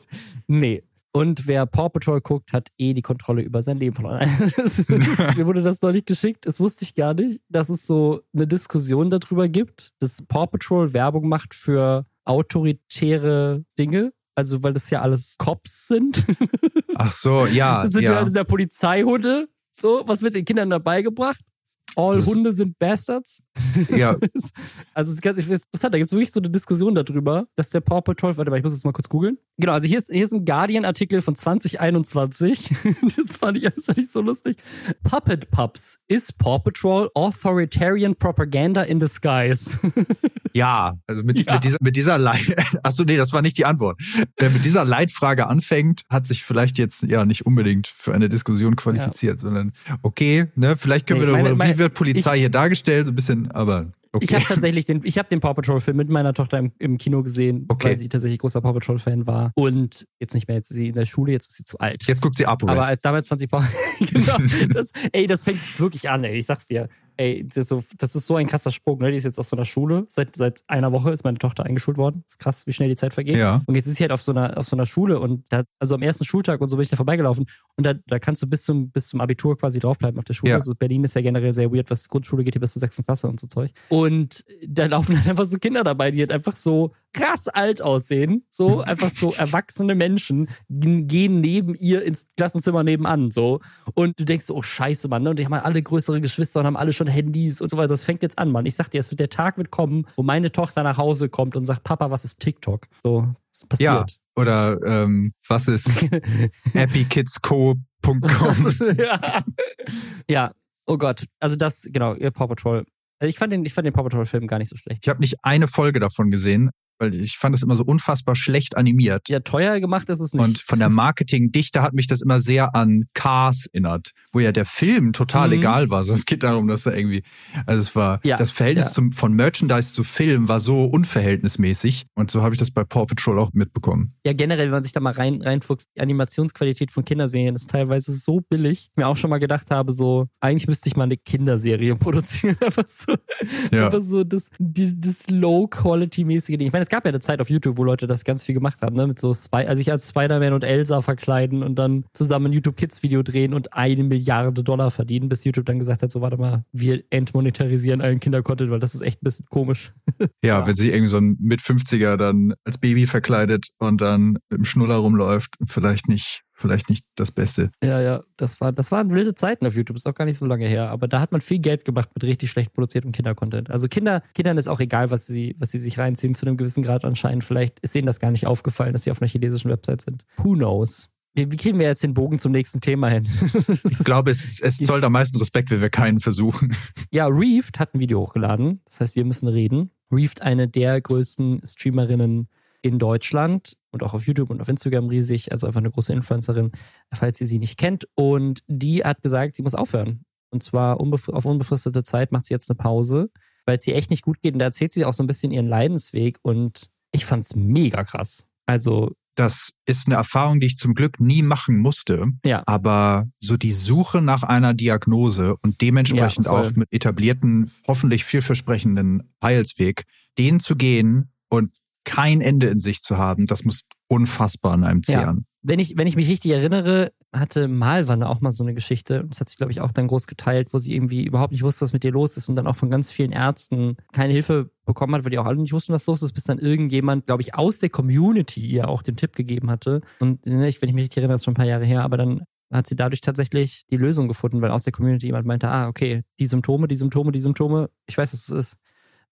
nee, und wer Paw Patrol guckt, hat eh die Kontrolle über sein Leben verloren. Mir wurde das neulich geschickt, das wusste ich gar nicht, dass es so eine Diskussion darüber gibt, dass Paw Patrol Werbung macht für autoritäre Dinge. Also, weil das ja alles Cops sind. Ach so, ja. Das sind ja, ja dieser Polizeihunde. So, was wird den Kindern dabei gebracht? All Hunde sind Bastards. Ja. also es ist ganz interessant, da gibt es wirklich so eine Diskussion darüber, dass der Paw Patrol, warte mal, ich muss das mal kurz googeln. Genau, also hier ist, hier ist ein Guardian-Artikel von 2021. das fand ich alles nicht so lustig. Puppet Pups. Is Paw Patrol authoritarian propaganda in disguise? ja, also mit, ja. mit dieser, mit dieser Leit Achso, nee, das war nicht die Antwort. Wer mit dieser Leitfrage anfängt, hat sich vielleicht jetzt ja nicht unbedingt für eine Diskussion qualifiziert, ja. sondern okay, ne, vielleicht können nee, wir darüber, wie wird Polizei ich, hier dargestellt, so ein bisschen, aber Okay. Ich habe tatsächlich den, ich habe den Paw Patrol Film mit meiner Tochter im, im Kino gesehen, okay. weil sie tatsächlich großer Paw Patrol Fan war. Und jetzt nicht mehr, jetzt ist sie in der Schule, jetzt ist sie zu alt. Jetzt guckt sie ab, Aber als damals 20 Paw, genau, das, ey, das fängt jetzt wirklich an, ey, ich sag's dir ey, das ist, so, das ist so ein krasser Sprung. Ne? Die ist jetzt auf so einer Schule. Seit, seit einer Woche ist meine Tochter eingeschult worden. ist krass, wie schnell die Zeit vergeht. Ja. Und jetzt ist sie halt auf so einer, auf so einer Schule und da, also am ersten Schultag und so bin ich da vorbeigelaufen. Und da, da kannst du bis zum, bis zum Abitur quasi draufbleiben auf der Schule. Ja. Also Berlin ist ja generell sehr weird, was Grundschule geht hier bis zur sechsten Klasse und so Zeug. Und da laufen halt einfach so Kinder dabei, die halt einfach so krass alt aussehen. So, einfach so erwachsene Menschen gehen neben ihr ins Klassenzimmer nebenan. So. Und du denkst so, oh Scheiße, Mann. Ne? Und die haben halt alle größere Geschwister und haben alle schon Handys und so weiter. Das fängt jetzt an, Mann. Ich sag dir, es wird, der Tag wird kommen, wo meine Tochter nach Hause kommt und sagt, Papa, was ist TikTok? So, das passiert. Ja. Oder ähm, was ist happykidsco.com? ja. ja, oh Gott. Also das, genau, Paw Patrol. Also ich fand den, ich fand den Paw Patrol Film gar nicht so schlecht. Ich habe nicht eine Folge davon gesehen, weil ich fand das immer so unfassbar schlecht animiert. Ja, teuer gemacht ist es nicht. Und von der Marketingdichte hat mich das immer sehr an Cars erinnert, wo ja der Film total mhm. egal war. So, es geht darum, dass er irgendwie, also es war, ja, das Verhältnis ja. zum, von Merchandise zu Film war so unverhältnismäßig. Und so habe ich das bei Paw Patrol auch mitbekommen. Ja, generell, wenn man sich da mal rein, reinfuchst, die Animationsqualität von Kinderserien ist teilweise so billig. Ich mir auch schon mal gedacht habe, so, eigentlich müsste ich mal eine Kinderserie produzieren. einfach so, ja. einfach so das, das Low-Quality-mäßige Ding. Ich meine, gab ja eine Zeit auf YouTube, wo Leute das ganz viel gemacht haben, ne? Mit so Spy also sich als Spider-Man und Elsa verkleiden und dann zusammen ein YouTube Kids Video drehen und eine Milliarde Dollar verdienen, bis YouTube dann gesagt hat, so warte mal, wir entmonetarisieren allen Kindercontent, weil das ist echt ein bisschen komisch. Ja, wenn sie irgendwie so ein mit 50er dann als Baby verkleidet und dann im Schnuller rumläuft, vielleicht nicht vielleicht nicht das Beste. Ja, ja, das, war, das waren wilde Zeiten auf YouTube, ist auch gar nicht so lange her. Aber da hat man viel Geld gemacht mit richtig schlecht produziertem Kindercontent. Also Kinder, Kindern ist auch egal, was sie, was sie sich reinziehen, zu einem gewissen Grad anscheinend. Vielleicht ist ihnen das gar nicht aufgefallen, dass sie auf einer chinesischen Website sind. Who knows? Wie, wie kriegen wir jetzt den Bogen zum nächsten Thema hin? ich glaube, es, es zollt am meisten Respekt, wenn wir keinen versuchen. Ja, Reefed hat ein Video hochgeladen. Das heißt, wir müssen reden. Reefed, eine der größten Streamerinnen in Deutschland und auch auf YouTube und auf Instagram riesig, also einfach eine große Influencerin, falls ihr sie nicht kennt. Und die hat gesagt, sie muss aufhören. Und zwar auf unbefristete Zeit macht sie jetzt eine Pause, weil es ihr echt nicht gut geht. Und da erzählt sie auch so ein bisschen ihren Leidensweg. Und ich fand es mega krass. Also das ist eine Erfahrung, die ich zum Glück nie machen musste. Ja. Aber so die Suche nach einer Diagnose und dementsprechend ja, auch mit etablierten, hoffentlich vielversprechenden Heilsweg, den zu gehen und kein Ende in sich zu haben, das muss unfassbar an einem zehren. Ja. Wenn ich, wenn ich mich richtig erinnere, hatte Malwanne auch mal so eine Geschichte. Das hat sich, glaube ich, auch dann groß geteilt, wo sie irgendwie überhaupt nicht wusste, was mit ihr los ist und dann auch von ganz vielen Ärzten keine Hilfe bekommen hat, weil die auch alle nicht wussten, was los ist, bis dann irgendjemand, glaube ich, aus der Community ihr auch den Tipp gegeben hatte. Und ne, wenn ich mich richtig erinnere, das ist schon ein paar Jahre her, aber dann hat sie dadurch tatsächlich die Lösung gefunden, weil aus der Community jemand meinte, ah, okay, die Symptome, die Symptome, die Symptome, ich weiß, was es ist.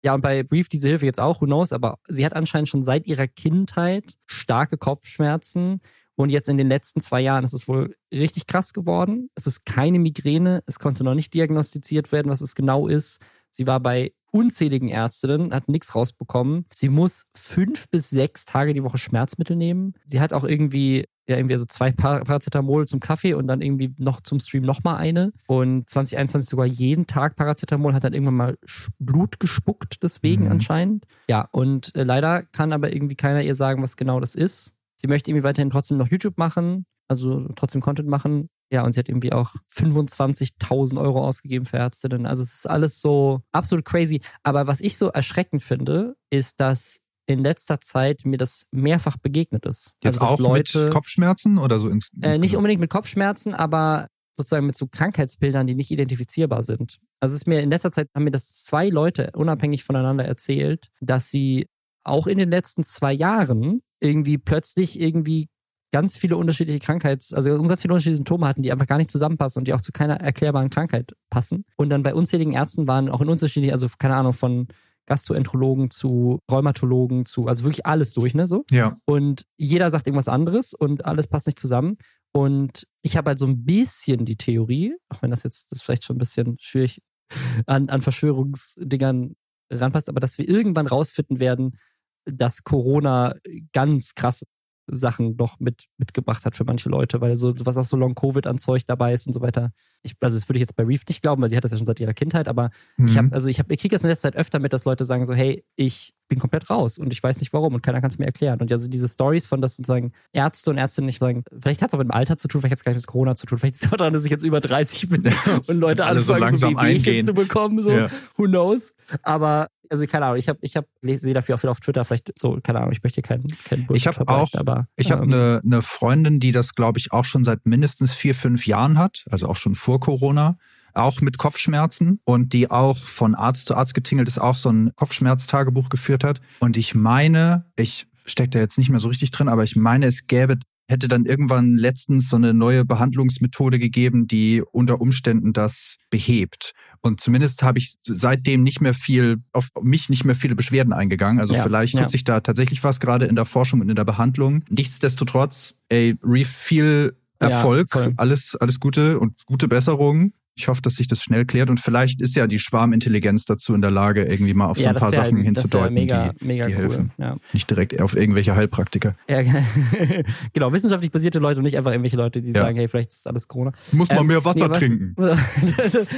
Ja, und bei Brief diese Hilfe jetzt auch, who knows, aber sie hat anscheinend schon seit ihrer Kindheit starke Kopfschmerzen. Und jetzt in den letzten zwei Jahren ist es wohl richtig krass geworden. Es ist keine Migräne. Es konnte noch nicht diagnostiziert werden, was es genau ist. Sie war bei unzähligen Ärztinnen, hat nichts rausbekommen. Sie muss fünf bis sechs Tage die Woche Schmerzmittel nehmen. Sie hat auch irgendwie ja irgendwie so zwei Paracetamol zum Kaffee und dann irgendwie noch zum Stream nochmal eine. Und 2021 sogar jeden Tag Paracetamol, hat dann irgendwann mal Blut gespuckt, deswegen mhm. anscheinend. Ja, und äh, leider kann aber irgendwie keiner ihr sagen, was genau das ist. Sie möchte irgendwie weiterhin trotzdem noch YouTube machen, also trotzdem Content machen. Ja, und sie hat irgendwie auch 25.000 Euro ausgegeben für Ärztinnen. Also es ist alles so absolut crazy. Aber was ich so erschreckend finde, ist, dass in letzter Zeit mir das mehrfach begegnet ist. Jetzt also, auch Leute, mit Kopfschmerzen oder so? Ins, äh, nicht unbedingt mit Kopfschmerzen, aber sozusagen mit so Krankheitsbildern, die nicht identifizierbar sind. Also es ist mir in letzter Zeit haben mir das zwei Leute unabhängig voneinander erzählt, dass sie auch in den letzten zwei Jahren irgendwie plötzlich irgendwie ganz viele unterschiedliche Krankheits-, also ganz viele unterschiedliche Symptome hatten, die einfach gar nicht zusammenpassen und die auch zu keiner erklärbaren Krankheit passen. Und dann bei unzähligen Ärzten waren auch in unterschiedlichen, also keine Ahnung, von Gastroenterologen zu Rheumatologen zu, also wirklich alles durch, ne? So. Ja. Und jeder sagt irgendwas anderes und alles passt nicht zusammen. Und ich habe halt so ein bisschen die Theorie, auch wenn das jetzt das vielleicht schon ein bisschen schwierig an, an Verschwörungsdingern ranpasst, aber dass wir irgendwann rausfinden werden, dass Corona ganz krasse Sachen noch mit, mitgebracht hat für manche Leute, weil so was auch so Long-Covid an Zeug dabei ist und so weiter. Ich, also das würde ich jetzt bei Reef nicht glauben, weil sie hat das ja schon seit ihrer Kindheit, aber mhm. ich habe, also ich habe, ich kriege das in letzter Zeit öfter mit, dass Leute sagen so, hey, ich bin komplett raus und ich weiß nicht warum und keiner kann es mir erklären. Und ja, so diese Stories von, dass sozusagen Ärzte und Ärztinnen nicht sagen, vielleicht hat es auch mit dem Alter zu tun, vielleicht hat es gar nicht mit Corona zu tun, vielleicht ist es daran, dass ich jetzt über 30 bin und Leute anfangen, so, so Wehwehchen zu bekommen, so, ja. who knows. Aber also keine Ahnung, ich habe, ich habe, sehe dafür auch viel auf Twitter, vielleicht so, keine Ahnung, ich möchte keinen kein Ich habe auch, aber, ich habe eine ähm, ne Freundin, die das, glaube ich, auch schon seit mindestens vier, fünf Jahren hat, also auch schon vor Corona auch mit Kopfschmerzen und die auch von Arzt zu Arzt getingelt ist, auch so ein Kopfschmerztagebuch geführt hat. Und ich meine, ich stecke da jetzt nicht mehr so richtig drin, aber ich meine, es gäbe hätte dann irgendwann letztens so eine neue Behandlungsmethode gegeben, die unter Umständen das behebt. Und zumindest habe ich seitdem nicht mehr viel, auf mich nicht mehr viele Beschwerden eingegangen. Also ja, vielleicht tut sich da tatsächlich was gerade in der Forschung und in der Behandlung. Nichtsdestotrotz, ey, Reef, viel Erfolg, ja, alles, alles Gute und gute Besserung ich hoffe, dass sich das schnell klärt und vielleicht ist ja die Schwarmintelligenz dazu in der Lage, irgendwie mal auf ja, so ein paar wär, Sachen hinzudeuten, mega, die, mega die cool. helfen. Ja. Nicht direkt auf irgendwelche Heilpraktiker. Ja, genau, wissenschaftlich basierte Leute und nicht einfach irgendwelche Leute, die sagen, hey, vielleicht ist alles Corona. Muss man ähm, mehr Wasser nee, was, trinken.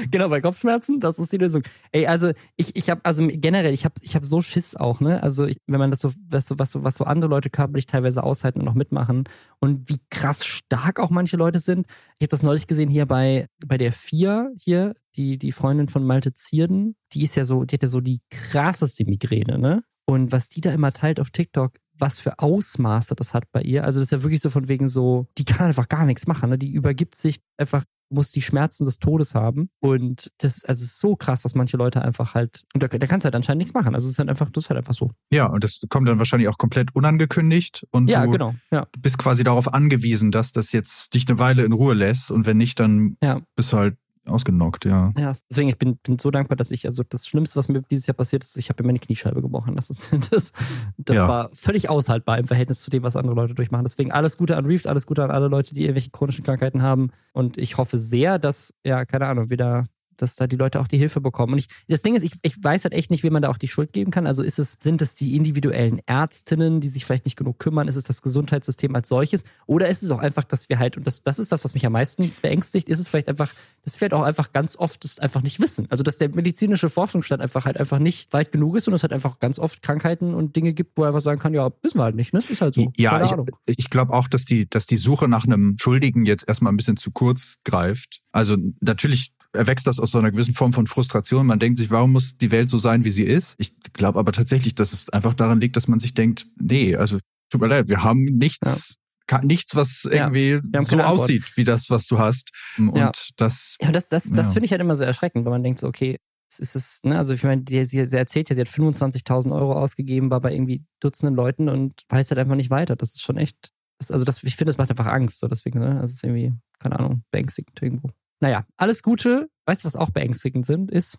genau, bei Kopfschmerzen, das ist die Lösung. Ey, also ich, ich habe, also generell, ich habe ich hab so Schiss auch, ne? Also ich, wenn man das so, was so, was so, was so andere Leute körperlich teilweise aushalten und noch mitmachen und wie krass stark auch manche Leute sind. Ich habe das neulich gesehen hier bei, bei der Vier hier, die, die Freundin von Malte Zierden. Die ist ja so, die hat ja so die krasseste Migräne, ne? Und was die da immer teilt auf TikTok, was für Ausmaße das hat bei ihr. Also das ist ja wirklich so von wegen so, die kann einfach gar nichts machen. Ne? Die übergibt sich einfach muss die Schmerzen des Todes haben. Und das also ist so krass, was manche Leute einfach halt. Und da, da kannst du halt anscheinend nichts machen. Also es ist halt einfach, das ist halt einfach so. Ja, und das kommt dann wahrscheinlich auch komplett unangekündigt. Und ja, du genau. Ja. bist quasi darauf angewiesen, dass das jetzt dich eine Weile in Ruhe lässt. Und wenn nicht, dann ja. bist du halt ausgenockt, ja. Ja, deswegen, ich bin, bin so dankbar, dass ich, also das Schlimmste, was mir dieses Jahr passiert ist, ich habe mir meine Kniescheibe gebrochen. Das, ist, das, das ja. war völlig aushaltbar im Verhältnis zu dem, was andere Leute durchmachen. Deswegen alles Gute an Reefed, alles Gute an alle Leute, die irgendwelche chronischen Krankheiten haben. Und ich hoffe sehr, dass, ja, keine Ahnung, wieder dass da die Leute auch die Hilfe bekommen. Und ich, das Ding ist, ich, ich weiß halt echt nicht, wie man da auch die Schuld geben kann. Also ist es, sind es die individuellen Ärztinnen, die sich vielleicht nicht genug kümmern? Ist es das Gesundheitssystem als solches? Oder ist es auch einfach, dass wir halt, und das, das ist das, was mich am meisten beängstigt, ist es vielleicht einfach, dass wir halt auch einfach ganz oft das einfach nicht wissen. Also dass der medizinische Forschungsstand einfach halt einfach nicht weit genug ist und es halt einfach ganz oft Krankheiten und Dinge gibt, wo er einfach sagen kann, ja, wissen wir halt nicht, ne? Ist halt so. Ja, ich, ich glaube auch, dass die, dass die Suche nach einem Schuldigen jetzt erstmal ein bisschen zu kurz greift. Also natürlich erwächst das aus so einer gewissen Form von Frustration. Man denkt sich, warum muss die Welt so sein, wie sie ist? Ich glaube aber tatsächlich, dass es einfach daran liegt, dass man sich denkt, nee, also tut mir leid, wir haben nichts, ja. nichts, was irgendwie ja, so aussieht wie das, was du hast. Und ja. das. Ja, das, das, das finde ich halt immer so erschreckend, wenn man denkt so, okay, ist es, ne, also ich meine, sie, sie, erzählt ja, sie hat 25.000 Euro ausgegeben, war bei irgendwie Dutzenden Leuten und weiß halt einfach nicht weiter. Das ist schon echt, das, also das, ich finde, das macht einfach Angst. So deswegen, ne, das ist irgendwie, keine Ahnung, beängstigend irgendwo. Naja, alles Gute. Weißt du, was auch beängstigend sind, ist.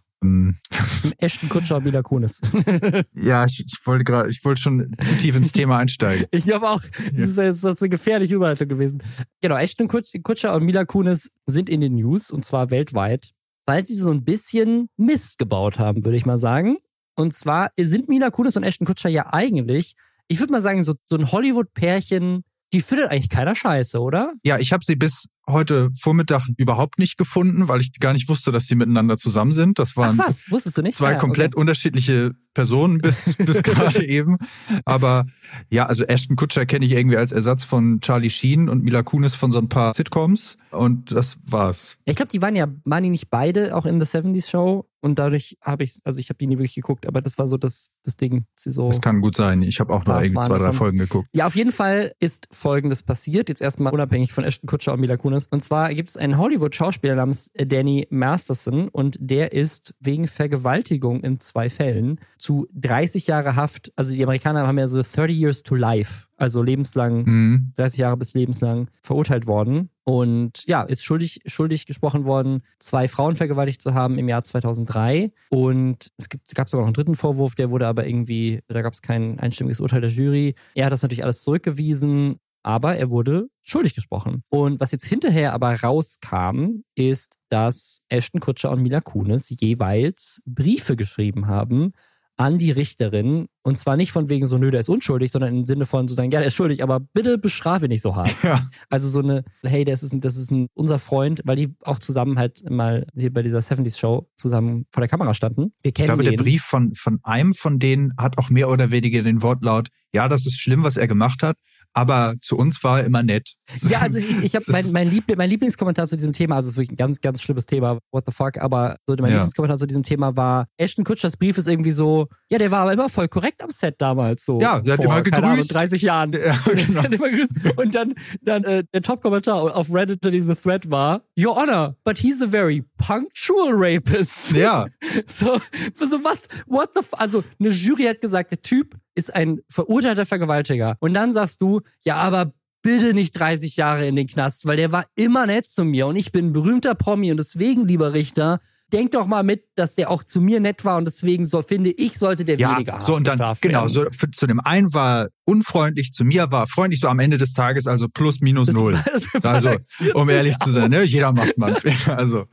Ashton Kutscher und Mila Kunis. ja, ich, ich wollte gerade, ich wollte schon zu tief ins Thema einsteigen. ich glaube auch, das ist, das ist eine gefährliche Überleitung gewesen. Genau, Ashton Kutscher und Mila Kunis sind in den News und zwar weltweit, weil sie so ein bisschen Mist gebaut haben, würde ich mal sagen. Und zwar sind Mila Kunis und Ashton Kutscher ja eigentlich, ich würde mal sagen, so, so ein Hollywood-Pärchen, die findet eigentlich keiner scheiße, oder? Ja, ich habe sie bis heute Vormittag überhaupt nicht gefunden, weil ich gar nicht wusste, dass sie miteinander zusammen sind. Das waren Ach was, wusstest du nicht? zwei ja, komplett okay. unterschiedliche Personen bis, bis gerade eben. Aber ja, also Ashton Kutscher kenne ich irgendwie als Ersatz von Charlie Sheen und Mila Kunis von so ein paar Sitcoms. Und das war's. Ich glaube, die waren ja, waren die nicht beide auch in The 70s Show? Und dadurch habe ich, also ich habe die nie wirklich geguckt, aber das war so das, das Ding. Sie so das kann gut sein. Ich habe auch nur irgendwie zwei, drei Folgen geguckt. Ja, auf jeden Fall ist Folgendes passiert. Jetzt erstmal unabhängig von Ashton Kutscher und Mila Kunis. Und zwar gibt es einen Hollywood-Schauspieler namens Danny Masterson und der ist wegen Vergewaltigung in zwei Fällen zu 30 Jahre Haft. Also die Amerikaner haben ja so 30 Years to Life also lebenslang, mhm. 30 Jahre bis lebenslang verurteilt worden. Und ja, ist schuldig, schuldig gesprochen worden, zwei Frauen vergewaltigt zu haben im Jahr 2003. Und es gibt, gab sogar noch einen dritten Vorwurf, der wurde aber irgendwie, da gab es kein einstimmiges Urteil der Jury. Er hat das natürlich alles zurückgewiesen, aber er wurde schuldig gesprochen. Und was jetzt hinterher aber rauskam, ist, dass Ashton Kutscher und Mila Kunis jeweils Briefe geschrieben haben an die Richterin. Und zwar nicht von wegen so, nö, der ist unschuldig, sondern im Sinne von zu sagen, ja, der ist schuldig, aber bitte bestrafe nicht so hart. Ja. Also so eine, hey, das ist, ein, das ist ein, unser Freund, weil die auch zusammen halt mal hier bei dieser 70s Show zusammen vor der Kamera standen. Wir kennen ich glaube, den. der Brief von, von einem von denen hat auch mehr oder weniger den Wortlaut, ja, das ist schlimm, was er gemacht hat, aber zu uns war er immer nett. Ja, also ich, ich habe mein, mein, Liebl mein Lieblingskommentar zu diesem Thema, also es ist wirklich ein ganz, ganz schlimmes Thema, what the fuck, aber so mein ja. Lieblingskommentar zu diesem Thema war, Ashton Kutschers Brief ist irgendwie so, ja, der war aber immer voll korrekt am Set damals so. Ja, der vor, hat immer gegrüßt. Ahnung, 30 Jahren. Ja, genau. immer gegrüßt. Und dann, dann äh, der Top-Kommentar auf Reddit in diesem Thread war, Your Honor, but he's a very punctual rapist. Ja. so, so was, what the f also eine Jury hat gesagt, der Typ ist ein verurteilter Vergewaltiger. Und dann sagst du, ja, aber bitte nicht 30 Jahre in den Knast, weil der war immer nett zu mir und ich bin ein berühmter Promi und deswegen, lieber Richter, denk doch mal mit, dass der auch zu mir nett war und deswegen so finde ich, sollte der ja, weniger so und dann genau so für, zu dem einen war unfreundlich, zu mir war freundlich so am Ende des Tages also plus minus das null. also um ehrlich zu sein, ne, jeder macht mal einen Fehler. Also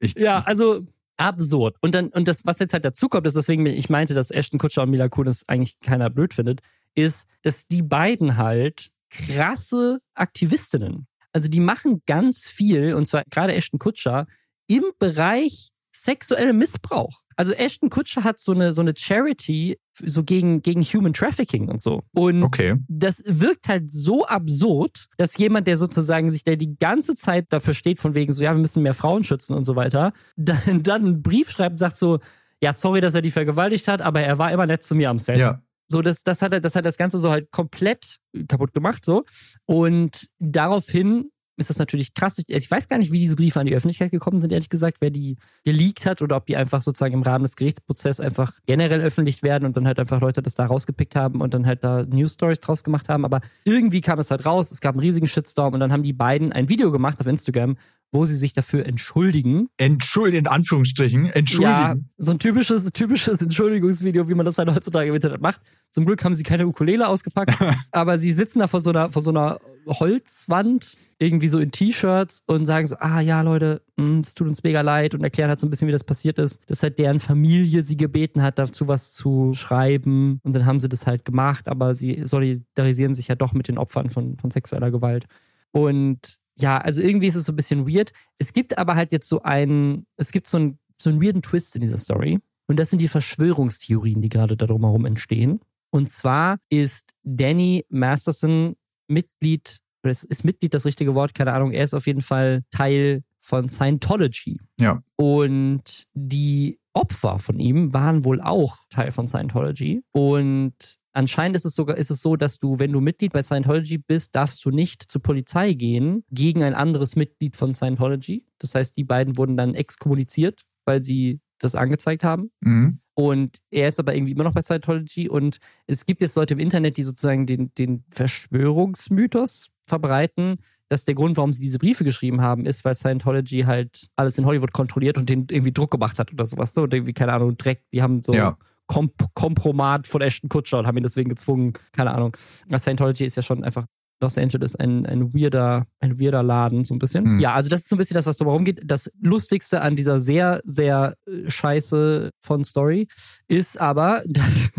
ich, ja, also absurd. Und dann, und das, was jetzt halt dazu kommt, ist deswegen, ich meinte, dass Ashton Kutscher und Mila Kunis eigentlich keiner blöd findet, ist, dass die beiden halt krasse Aktivistinnen. Also die machen ganz viel, und zwar gerade Ashton Kutscher, im Bereich sexueller Missbrauch. Also Ashton Kutscher hat so eine, so eine Charity so gegen, gegen Human Trafficking und so. Und okay. das wirkt halt so absurd, dass jemand, der sozusagen sich der die ganze Zeit dafür steht, von wegen so, ja, wir müssen mehr Frauen schützen und so weiter, dann, dann einen Brief schreibt und sagt so, ja, sorry, dass er die vergewaltigt hat, aber er war immer nett zu mir am Set. Ja. So, das, das, hat, das hat das Ganze so halt komplett kaputt gemacht, so. Und daraufhin ist das natürlich krass. Ich weiß gar nicht, wie diese Briefe an die Öffentlichkeit gekommen sind, ehrlich gesagt, wer die geleakt hat oder ob die einfach sozusagen im Rahmen des Gerichtsprozesses einfach generell öffentlich werden und dann halt einfach Leute das da rausgepickt haben und dann halt da News Stories draus gemacht haben. Aber irgendwie kam es halt raus, es gab einen riesigen Shitstorm und dann haben die beiden ein Video gemacht auf Instagram, wo sie sich dafür entschuldigen. Entschuldigen, in Anführungsstrichen, entschuldigen. Ja, so ein typisches, typisches Entschuldigungsvideo, wie man das halt heutzutage im Internet macht. Zum Glück haben sie keine Ukulele ausgepackt, aber sie sitzen da vor so einer, vor so einer Holzwand, irgendwie so in T-Shirts und sagen so, ah ja, Leute, hm, es tut uns mega leid und erklären halt so ein bisschen, wie das passiert ist, dass halt deren Familie sie gebeten hat, dazu was zu schreiben und dann haben sie das halt gemacht, aber sie solidarisieren sich ja doch mit den Opfern von, von sexueller Gewalt. Und ja, also irgendwie ist es so ein bisschen weird. Es gibt aber halt jetzt so einen, es gibt so einen, so einen weirden Twist in dieser Story. Und das sind die Verschwörungstheorien, die gerade da drumherum entstehen. Und zwar ist Danny Masterson Mitglied, oder ist Mitglied das richtige Wort? Keine Ahnung. Er ist auf jeden Fall Teil von Scientology. Ja. Und die Opfer von ihm waren wohl auch Teil von Scientology. Und Anscheinend ist es sogar ist es so, dass du, wenn du Mitglied bei Scientology bist, darfst du nicht zur Polizei gehen gegen ein anderes Mitglied von Scientology. Das heißt, die beiden wurden dann exkommuniziert, weil sie das angezeigt haben. Mhm. Und er ist aber irgendwie immer noch bei Scientology. Und es gibt jetzt Leute im Internet, die sozusagen den, den Verschwörungsmythos verbreiten, dass der Grund, warum sie diese Briefe geschrieben haben, ist, weil Scientology halt alles in Hollywood kontrolliert und den irgendwie Druck gemacht hat oder sowas. So, und irgendwie, keine Ahnung, Dreck, die haben so ja. Komp Kompromat von Ashton Kutscher und haben ihn deswegen gezwungen, keine Ahnung. Scientology ist ja schon einfach Los Angeles ein, ein weirder, ein weirder Laden, so ein bisschen. Mhm. Ja, also das ist so ein bisschen das, was darum geht. Das Lustigste an dieser sehr, sehr äh, scheiße von Story ist aber, dass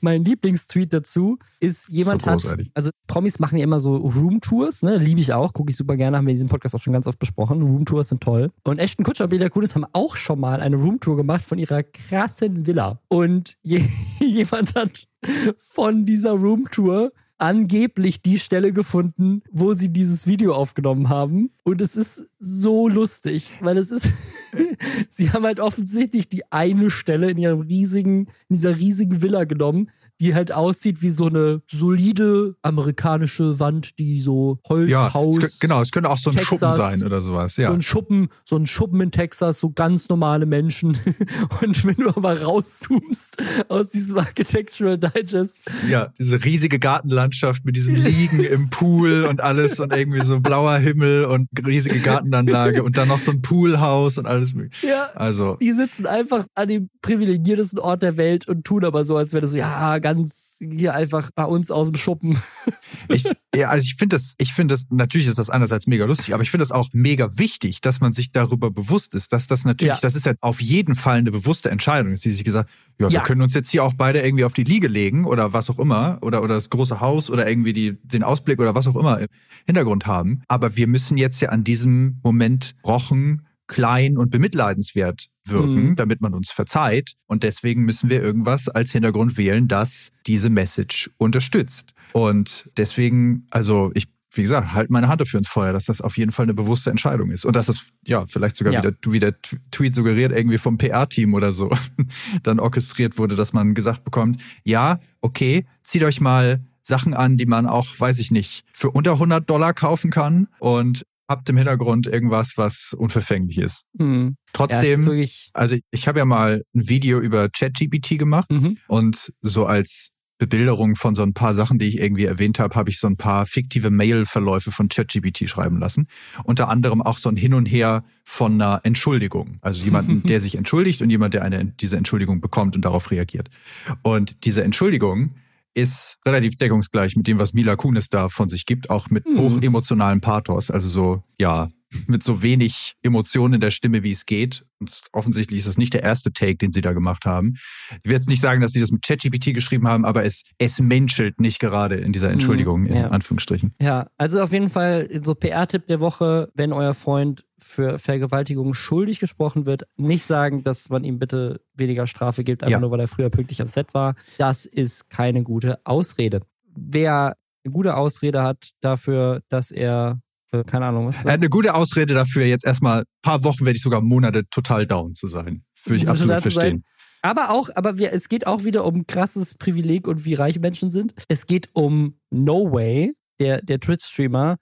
mein Lieblingstweet dazu ist, jemand so hat, also Promis machen ja immer so Roomtours, ne, liebe ich auch, gucke ich super gerne, haben wir in diesem Podcast auch schon ganz oft besprochen. Roomtours sind toll. Und Ashton Kutscher und Bela Kunis haben auch schon mal eine Roomtour gemacht von ihrer krassen Villa. Und je, jemand hat von dieser Roomtour angeblich die Stelle gefunden, wo sie dieses Video aufgenommen haben. Und es ist so lustig, weil es ist, sie haben halt offensichtlich die eine Stelle in ihrem riesigen, in dieser riesigen Villa genommen, die halt aussieht wie so eine solide amerikanische Wand, die so Holzhaus. Ja, es, genau, es könnte auch so ein Texas, Schuppen sein oder sowas, ja. So ein Schuppen, so ein Schuppen in Texas, so ganz normale Menschen. Und wenn du aber rauszoomst aus diesem Architectural Digest. Ja, diese riesige Gartenlandschaft mit diesen Liegen im Pool und alles und irgendwie so blauer Himmel und riesige Gartenanlage und dann noch so ein Poolhaus und alles mögliche. Ja. Also. Die sitzen einfach an dem privilegiertesten Ort der Welt und tun aber so, als wäre das so, ja, ganz hier einfach bei uns aus dem Schuppen. Ich, ja, also ich finde das, ich finde das, natürlich ist das einerseits mega lustig, aber ich finde das auch mega wichtig, dass man sich darüber bewusst ist, dass das natürlich, ja. das ist ja auf jeden Fall eine bewusste Entscheidung ist, die sich gesagt, ja, wir ja. können uns jetzt hier auch beide irgendwie auf die Liege legen oder was auch immer oder, oder das große Haus oder irgendwie die, den Ausblick oder was auch immer im Hintergrund haben. Aber wir müssen jetzt ja an diesem Moment rochen, klein und bemitleidenswert wirken, mhm. damit man uns verzeiht. Und deswegen müssen wir irgendwas als Hintergrund wählen, das diese Message unterstützt. Und deswegen, also ich wie gesagt, halt meine Hand dafür ins Feuer, dass das auf jeden Fall eine bewusste Entscheidung ist. Und dass das, ja, vielleicht sogar ja. wieder, wie der Tweet suggeriert, irgendwie vom PR-Team oder so dann orchestriert wurde, dass man gesagt bekommt, ja, okay, zieht euch mal Sachen an, die man auch, weiß ich nicht, für unter 100 Dollar kaufen kann und habt im Hintergrund irgendwas, was unverfänglich ist. Mhm. Trotzdem, ja, also ich habe ja mal ein Video über ChatGPT gemacht mhm. und so als Bebilderung von so ein paar Sachen, die ich irgendwie erwähnt habe, habe ich so ein paar fiktive Mail-Verläufe von ChatGPT schreiben lassen. Unter anderem auch so ein Hin und Her von einer Entschuldigung. Also jemanden, der sich entschuldigt und jemand, der eine, diese Entschuldigung bekommt und darauf reagiert. Und diese Entschuldigung ist relativ deckungsgleich mit dem, was Mila Kunis da von sich gibt, auch mit mhm. hoch emotionalem Pathos. Also so, ja, mit so wenig Emotionen in der Stimme, wie es geht. Und offensichtlich ist das nicht der erste Take, den sie da gemacht haben. Ich will jetzt nicht sagen, dass sie das mit ChatGPT geschrieben haben, aber es, es menschelt nicht gerade in dieser Entschuldigung, mhm, ja. in Anführungsstrichen. Ja, also auf jeden Fall so PR-Tipp der Woche, wenn euer Freund für Vergewaltigung schuldig gesprochen wird, nicht sagen, dass man ihm bitte weniger Strafe gibt, einfach ja. nur weil er früher pünktlich am Set war. Das ist keine gute Ausrede. Wer eine gute Ausrede hat dafür, dass er keine Ahnung was. Er hat eine gute Ausrede dafür, jetzt erstmal ein paar Wochen, wenn ich sogar Monate total down zu sein. Würde ich absolut verstehen. Aber auch, aber wir, es geht auch wieder um krasses Privileg und wie reich Menschen sind. Es geht um No Way, der, der Twitch-Streamer,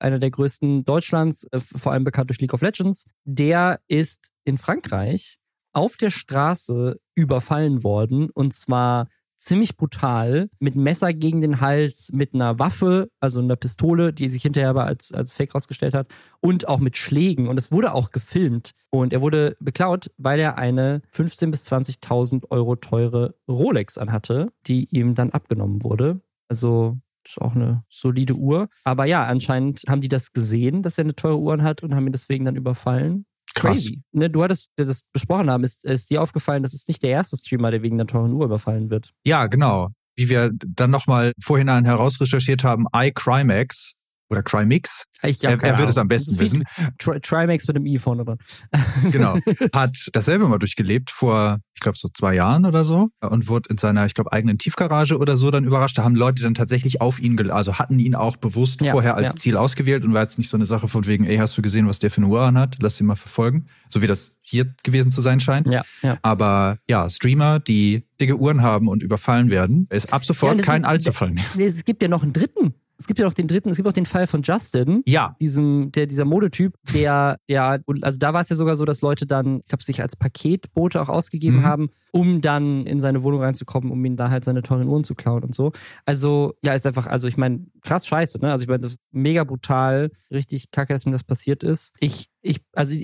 einer der größten Deutschlands, äh, vor allem bekannt durch League of Legends. Der ist in Frankreich auf der Straße überfallen worden und zwar ziemlich brutal, mit Messer gegen den Hals, mit einer Waffe, also einer Pistole, die sich hinterher aber als, als Fake rausgestellt hat, und auch mit Schlägen. Und es wurde auch gefilmt. Und er wurde beklaut, weil er eine 15.000 bis 20.000 Euro teure Rolex anhatte, die ihm dann abgenommen wurde. Also ist auch eine solide Uhr. Aber ja, anscheinend haben die das gesehen, dass er eine teure Uhr hat und haben ihn deswegen dann überfallen. Krass. Crazy. Ne, du hattest das besprochen haben, ist, ist dir aufgefallen, das ist nicht der erste Streamer, der wegen einer teuren Uhr überfallen wird. Ja, genau. Wie wir dann nochmal vorhinein herausrecherchiert haben, iCrimex oder Crimix. Ich er, er wird es am besten wissen. Tri Trimax mit dem i vorne dran. genau. Hat dasselbe mal durchgelebt vor, ich glaube, so zwei Jahren oder so und wurde in seiner, ich glaube, eigenen Tiefgarage oder so dann überrascht. Da haben Leute dann tatsächlich auf ihn, also hatten ihn auch bewusst ja, vorher als ja. Ziel ausgewählt und war jetzt nicht so eine Sache von wegen, ey, hast du gesehen, was der für eine Uhr anhat? Lass ihn mal verfolgen. So wie das hier gewesen zu sein scheint. Ja, ja. Aber ja, Streamer, die dicke Uhren haben und überfallen werden, ist ab sofort ja, kein Allzufall mehr. Es gibt ja noch einen dritten es gibt ja noch den dritten, es gibt auch den Fall von Justin. Ja. Diesem, der, dieser Modetyp, der, der, also da war es ja sogar so, dass Leute dann, ich glaube, sich als Paketbote auch ausgegeben mhm. haben, um dann in seine Wohnung reinzukommen, um ihm da halt seine teuren Uhren zu klauen und so. Also, ja, ist einfach, also ich meine, krass scheiße, ne? Also ich meine, das ist mega brutal, richtig kacke, dass mir das passiert ist. Ich, ich, also ich,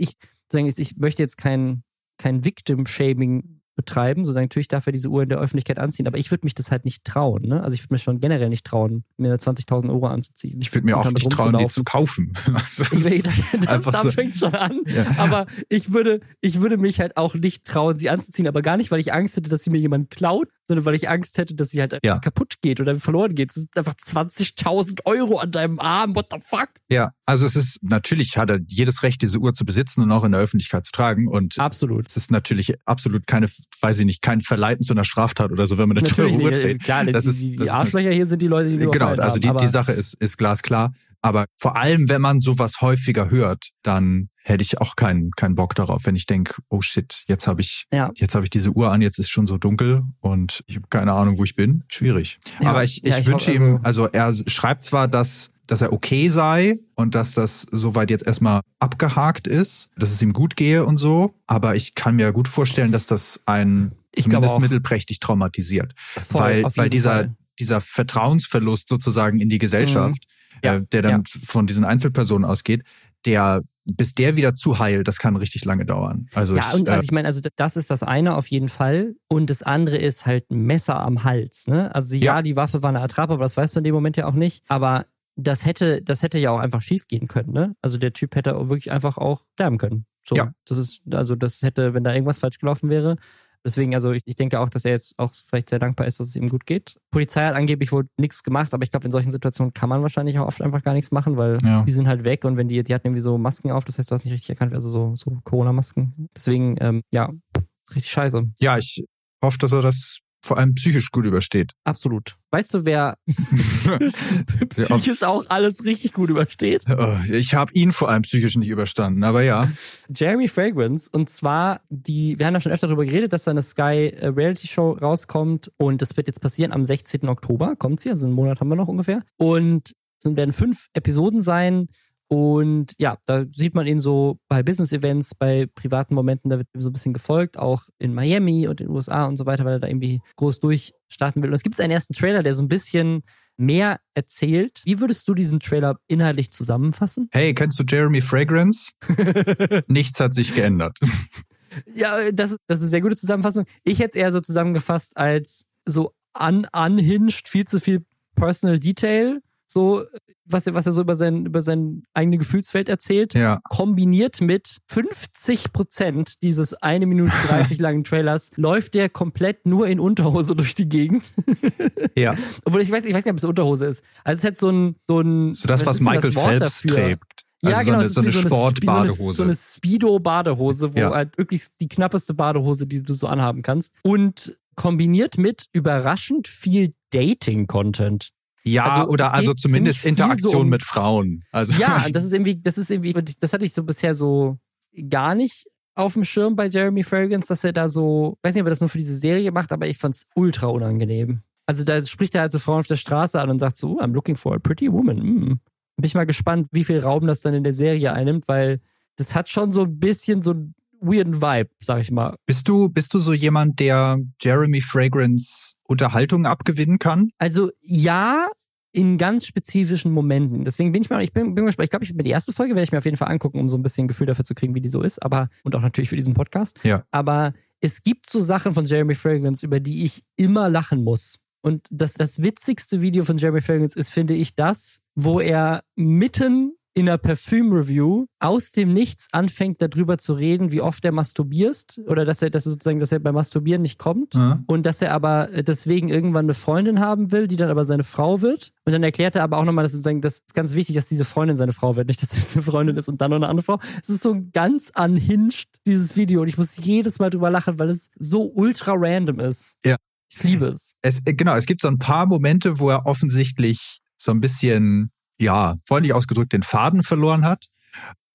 ich, ich möchte jetzt kein, kein Victim-Shaming betreiben, so natürlich darf er diese Uhr in der Öffentlichkeit anziehen, aber ich würde mich das halt nicht trauen. Ne? Also ich würde mir schon generell nicht trauen, mir 20.000 Euro anzuziehen. Ich würde mir auch nicht trauen, die zu kaufen. Also das, das, das da so. fängt schon an. Ja. Aber ich würde, ich würde mich halt auch nicht trauen, sie anzuziehen, aber gar nicht, weil ich Angst hätte, dass sie mir jemand klaut, sondern weil ich Angst hätte, dass sie halt ja. kaputt geht oder verloren geht. Es sind einfach 20.000 Euro an deinem Arm. What the fuck? Ja, also es ist natürlich hat er jedes Recht, diese Uhr zu besitzen und auch in der Öffentlichkeit zu tragen. Und absolut. Es ist natürlich absolut keine, weiß ich nicht, kein Verleiten zu einer Straftat oder so, wenn man eine teure Uhr trägt. Klar, das die, ist, die, die Arschlöcher hier sind die Leute, die Genau, also die, die Sache ist, ist glasklar. Aber vor allem, wenn man sowas häufiger hört, dann hätte ich auch keinen keinen Bock darauf, wenn ich denke, oh shit, jetzt habe ich Ja. jetzt habe ich diese Uhr an, jetzt ist schon so dunkel und ich habe keine Ahnung, wo ich bin. Schwierig. Ja. Aber ich, ich, Ja, ich wünsche ihm, also er schreibt zwar, dass dass er okay sei und dass das soweit jetzt erstmal abgehakt ist, dass es ihm gut gehe und so, aber ich kann mir gut vorstellen, dass das einen Ich zumindest mittelprächtig traumatisiert, Voll, weil weil dieser Fall. dieser Vertrauensverlust sozusagen in die Gesellschaft, Ja, äh, der dann von diesen Einzelpersonen ausgeht, der bis der wieder zu heilt, das kann richtig lange dauern. Also Ja, ich, und also äh, ich meine, also das ist das eine auf jeden Fall. Und das andere ist halt ein Messer am Hals. Ne? Also ja, Ja. die Waffe war eine Attrappe, aber das weißt du in dem Moment ja auch nicht. Aber das hätte, das hätte ja auch einfach schief gehen können. Ne? Also der Typ hätte wirklich einfach auch sterben können. So, Ja. das ist, also das hätte, wenn da irgendwas falsch gelaufen wäre. Deswegen, also ich, ich denke auch, dass er jetzt auch vielleicht sehr dankbar ist, dass es ihm gut geht. Polizei hat angeblich wohl nichts gemacht, aber ich glaube, in solchen Situationen kann man wahrscheinlich auch oft einfach gar nichts machen, weil Ja. die sind halt weg und wenn die, die hatten irgendwie so Masken auf, das heißt, du hast nicht richtig erkannt, also so, so Corona-Masken. Deswegen, ähm, ja, richtig scheiße. ja, ich hoffe, dass er das vor allem psychisch gut übersteht. Absolut. Weißt du, wer psychisch auch alles richtig gut übersteht? Oh, Ich habe ihn vor allem psychisch nicht überstanden, aber ja. Jeremy Fragrance. Und zwar, die, wir haben ja schon öfter darüber geredet, dass da eine Sky äh, Reality Show rauskommt. Und das wird jetzt passieren am 16. Oktober. Kommt sie, also einen Monat haben wir noch ungefähr. Und es werden fünf Episoden sein. Und ja, da sieht man ihn so bei Business-Events, bei privaten Momenten, da wird ihm so ein bisschen gefolgt, auch in Miami und in den USA und so weiter, weil er da irgendwie groß durchstarten will. Und es gibt einen ersten Trailer, der so ein bisschen mehr erzählt. Wie würdest du diesen Trailer inhaltlich zusammenfassen? Hey, kennst du Jeremy Fragrance? Nichts hat sich geändert. Ja, das, ist- das ist eine sehr gute Zusammenfassung. Ich hätte es eher so zusammengefasst als so un unhinged, viel zu viel Personal Detail, so was er, was er so über sein, über sein eigene Gefühlsfeld erzählt, Ja, kombiniert mit 50 Prozent dieses 1 Minute 30 langen Trailers läuft der komplett nur in Unterhose durch die Gegend. ja. Obwohl ich weiß, ich weiß nicht, ob es Unterhose ist. Also es hat so ein, so ein So das, was denn Michael Wort Phelps dafür? trägt. Also ja, so genau. eine, es ist so eine Wie so Sportbadehose. so eine Speedo-Badehose, wo Ja. halt wirklich die knappeste Badehose, die du so anhaben kannst. Und kombiniert mit überraschend viel Dating-Content. Ja, also oder es also zumindest Interaktion so um- mit Frauen. Also Ja, das ist irgendwie, das ist irgendwie, das hatte ich so bisher so gar nicht auf dem Schirm bei Jeremy Fragrance, dass er da so, weiß nicht, ob er das nur für diese Serie macht, aber ich fand's ultra unangenehm. Also da spricht er halt so Frauen auf der Straße an und sagt so, "Oh, I'm looking for a pretty woman. Mm. Bin ich mal gespannt, wie viel Raum das dann in der Serie einnimmt, weil das hat schon so ein bisschen so weirden Vibe, sag ich mal. bist du bist du so jemand, der Jeremy Fragrance Unterhaltung abgewinnen kann? Also ja, in ganz spezifischen Momenten. Deswegen bin ich mal, ich bin, bin gespannt. Ich glaube, ich mir die erste Folge werde ich mir auf jeden Fall angucken, um so ein bisschen ein Gefühl dafür zu kriegen, wie die so ist. Aber und auch natürlich für diesen Podcast. Ja. Aber es gibt so Sachen von Jeremy Fragrance, über die ich immer lachen muss. Und das, das witzigste Video von Jeremy Fragrance ist, finde ich, das, wo er mitten in einer Parfüm-Review aus dem Nichts anfängt, darüber zu reden, wie oft er masturbierst. Oder dass er, dass er sozusagen, dass er beim Masturbieren nicht kommt. Ja. Und dass er aber äh, deswegen irgendwann eine Freundin haben will, die dann aber seine Frau wird. Und dann erklärt er aber auch nochmal, dass sozusagen, das ist ganz wichtig, dass diese Freundin seine Frau wird, nicht, dass es eine Freundin ist und dann noch eine andere Frau. Es ist so ganz unhinged, dieses Video. Und ich muss jedes Mal drüber lachen, weil es so ultra random ist. Ja. Ich liebe es. Es, äh, genau, es gibt so ein paar Momente, wo er offensichtlich so ein bisschen, ja, freundlich ausgedrückt, den Faden verloren hat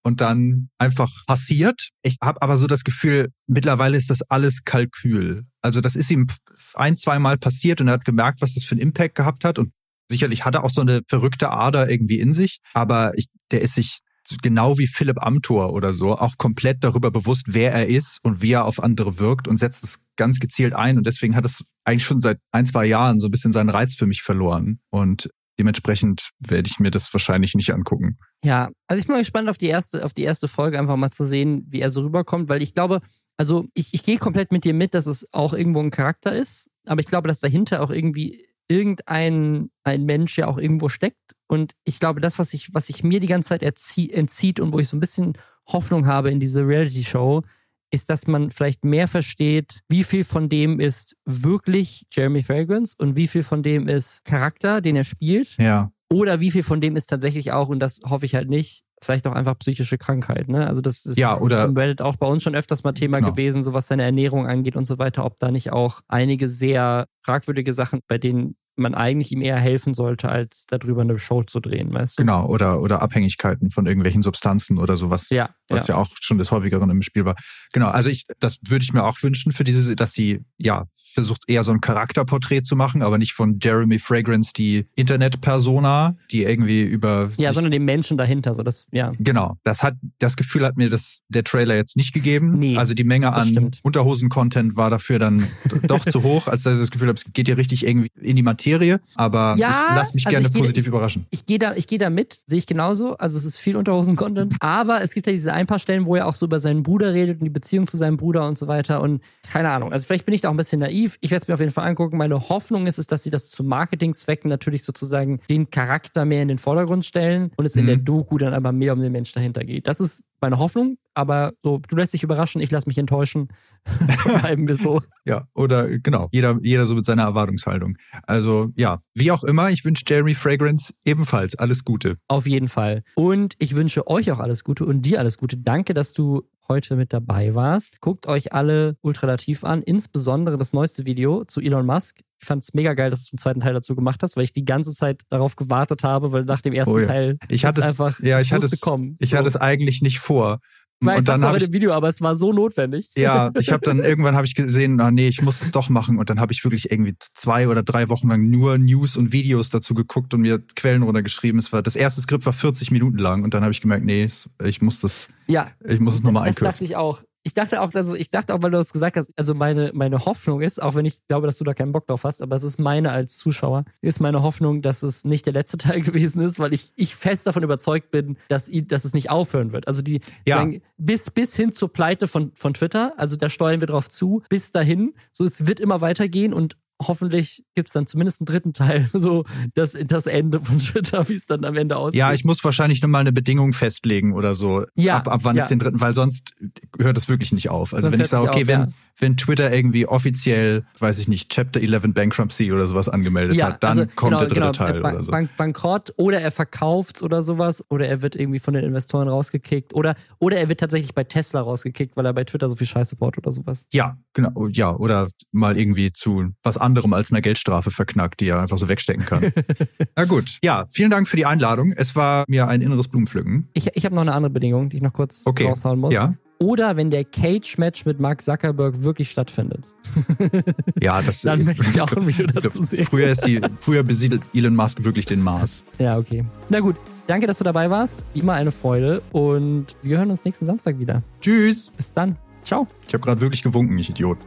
und dann einfach passiert. Ich habe aber so das Gefühl, mittlerweile ist das alles Kalkül. Also das ist ihm ein, zweimal passiert und er hat gemerkt, was das für einen Impact gehabt hat und sicherlich hat er auch so eine verrückte Ader irgendwie in sich, aber ich, der ist sich genau wie Philipp Amthor oder so auch komplett darüber bewusst, wer er ist und wie er auf andere wirkt und setzt es ganz gezielt ein und deswegen hat es eigentlich schon seit ein, zwei Jahren so ein bisschen seinen Reiz für mich verloren und dementsprechend werde ich mir das wahrscheinlich nicht angucken. Ja, also ich bin mal gespannt auf die erste, auf die erste Folge, einfach mal zu sehen, wie er so rüberkommt, weil ich glaube, also ich, ich gehe komplett mit dir mit, dass es auch irgendwo ein Charakter ist, aber ich glaube, dass dahinter auch irgendwie irgendein ein Mensch ja auch irgendwo steckt. Und ich glaube, das, was ich, was sich mir die ganze Zeit entzieht und wo ich so ein bisschen Hoffnung habe in diese Reality-Show, ist, dass man vielleicht mehr versteht, wie viel von dem ist wirklich Jeremy Fragrance und wie viel von dem ist Charakter, den er spielt. Ja, Oder wie viel von dem ist tatsächlich auch, und das hoffe ich halt nicht, vielleicht auch einfach psychische Krankheit. Ne? Also das ist Ja, oder- im Reddit auch bei uns schon öfters mal Thema Genau. gewesen, so was seine Ernährung angeht und so weiter, ob da nicht auch einige sehr fragwürdige Sachen, bei denen man eigentlich ihm eher helfen sollte, als darüber eine Show zu drehen, weißt du? genau. Oder, oder Abhängigkeiten von irgendwelchen Substanzen oder sowas. Ja, was ja, ja auch schon des häufigeren im Spiel war. Genau, also ich, das würde ich mir auch wünschen für diese, dass sie ja versucht eher so ein Charakterporträt zu machen, aber nicht von Jeremy Fragrance, die Internet-Persona, die irgendwie über. Ja, sondern den Menschen dahinter, so das, ja. Genau. Das hat, das Gefühl hat mir das, der Trailer jetzt nicht gegeben. Nee, also die Menge an Unterhosen-Content war dafür dann doch zu hoch, als dass ich das Gefühl habe, es geht hier richtig irgendwie in die Materie. Aber ja, ich lass mich also gerne positiv ich, überraschen. Ich gehe da, ich gehe da mit, sehe ich genauso. Also es ist viel Unterhosen-Content. aber es gibt ja diese ein paar Stellen, wo er auch so über seinen Bruder redet und die Beziehung zu seinem Bruder und so weiter. Und keine Ahnung. Also vielleicht bin ich da auch ein bisschen naiv naiv. Ich werde es mir auf jeden Fall angucken. Meine Hoffnung ist es, dass sie das zu Marketingzwecken natürlich sozusagen den Charakter mehr in den Vordergrund stellen und es mhm. in der mhm. Doku dann aber mehr um den Mensch dahinter geht. Das ist meine Hoffnung, aber so, du lässt dich überraschen, ich lasse mich enttäuschen. Bleiben wir so. Ja, oder genau, jeder, jeder so mit seiner Erwartungshaltung. Also ja, wie auch immer, ich wünsche Jeremy Fragrance ebenfalls alles Gute. Auf jeden Fall. Und ich wünsche euch auch alles Gute und dir alles Gute. Danke, dass du heute mit dabei warst. Guckt euch alle ultralativ an, insbesondere das neueste Video zu Elon Musk. Ich fand es mega geil, dass du zum zweiten Teil dazu gemacht hast, weil ich die ganze Zeit darauf gewartet habe, weil nach dem ersten oh ja. Teil ich hatte es einfach ja, ich hatte es, kommen. Ich so. hatte es eigentlich nicht vor. Weiß, und dann habe ich Video, aber es war so notwendig. Ja, ich habe dann irgendwann habe ich gesehen, ah, nee, ich muss es doch machen und dann habe ich wirklich irgendwie zwei oder drei Wochen lang nur News und Videos dazu geguckt und mir Quellen runtergeschrieben. Es war das erste Skript war 40 Minuten lang und dann habe ich gemerkt, nee, ich muss das, ja, ich muss es nochmal einkürzen. Das dachte ich auch ich dachte auch, also ich dachte auch, weil du das gesagt hast, also meine, meine Hoffnung ist, auch wenn ich glaube, dass du da keinen Bock drauf hast, aber es ist meine als Zuschauer, ist meine Hoffnung, dass es nicht der letzte Teil gewesen ist, weil ich, ich fest davon überzeugt bin, dass, dass es nicht aufhören wird. Also die ja. sagen, bis, bis hin zur Pleite von, von Twitter, also da steuern wir drauf zu, bis dahin. So, es wird immer weitergehen und hoffentlich gibt es dann zumindest einen dritten Teil, so das, das Ende von Twitter, wie es dann am Ende aussieht. Ja, ich muss wahrscheinlich nochmal eine Bedingung festlegen oder so, ja, ab, ab wann ja. es den dritten, weil sonst hört es wirklich nicht auf. Also sonst wenn ich sage, okay, auf, wenn, ja. Wenn Twitter irgendwie offiziell, weiß ich nicht, Chapter 11 Bankruptcy oder sowas angemeldet ja, hat, dann also, kommt genau, der dritte genau, Teil Bank, oder so. Bank, Bankrott oder er verkauft oder sowas oder er wird irgendwie von den Investoren rausgekickt oder, oder er wird tatsächlich bei Tesla rausgekickt, weil er bei Twitter so viel Scheiße baut oder sowas. Ja, genau, ja, oder mal irgendwie zu was anderem anderem als einer Geldstrafe verknackt, die er einfach so wegstecken kann. Na gut. Ja, vielen Dank für die Einladung. Es war mir ein inneres Blumenpflücken. Ich, ich habe noch eine andere Bedingung, die ich noch kurz okay. raushauen muss. Ja. Oder wenn der Cage-Match mit Mark Zuckerberg wirklich stattfindet. ja, das Dann möchte ich auch ein Video dazu sehen. Früher, ist die, früher besiedelt Elon Musk wirklich den Mars. Ja, okay. Na gut. Danke, dass du dabei warst. Wie immer eine Freude. Und wir hören uns nächsten Samstag wieder. Tschüss. Bis dann. Ciao. Ich habe gerade wirklich gewunken, ich Idiot.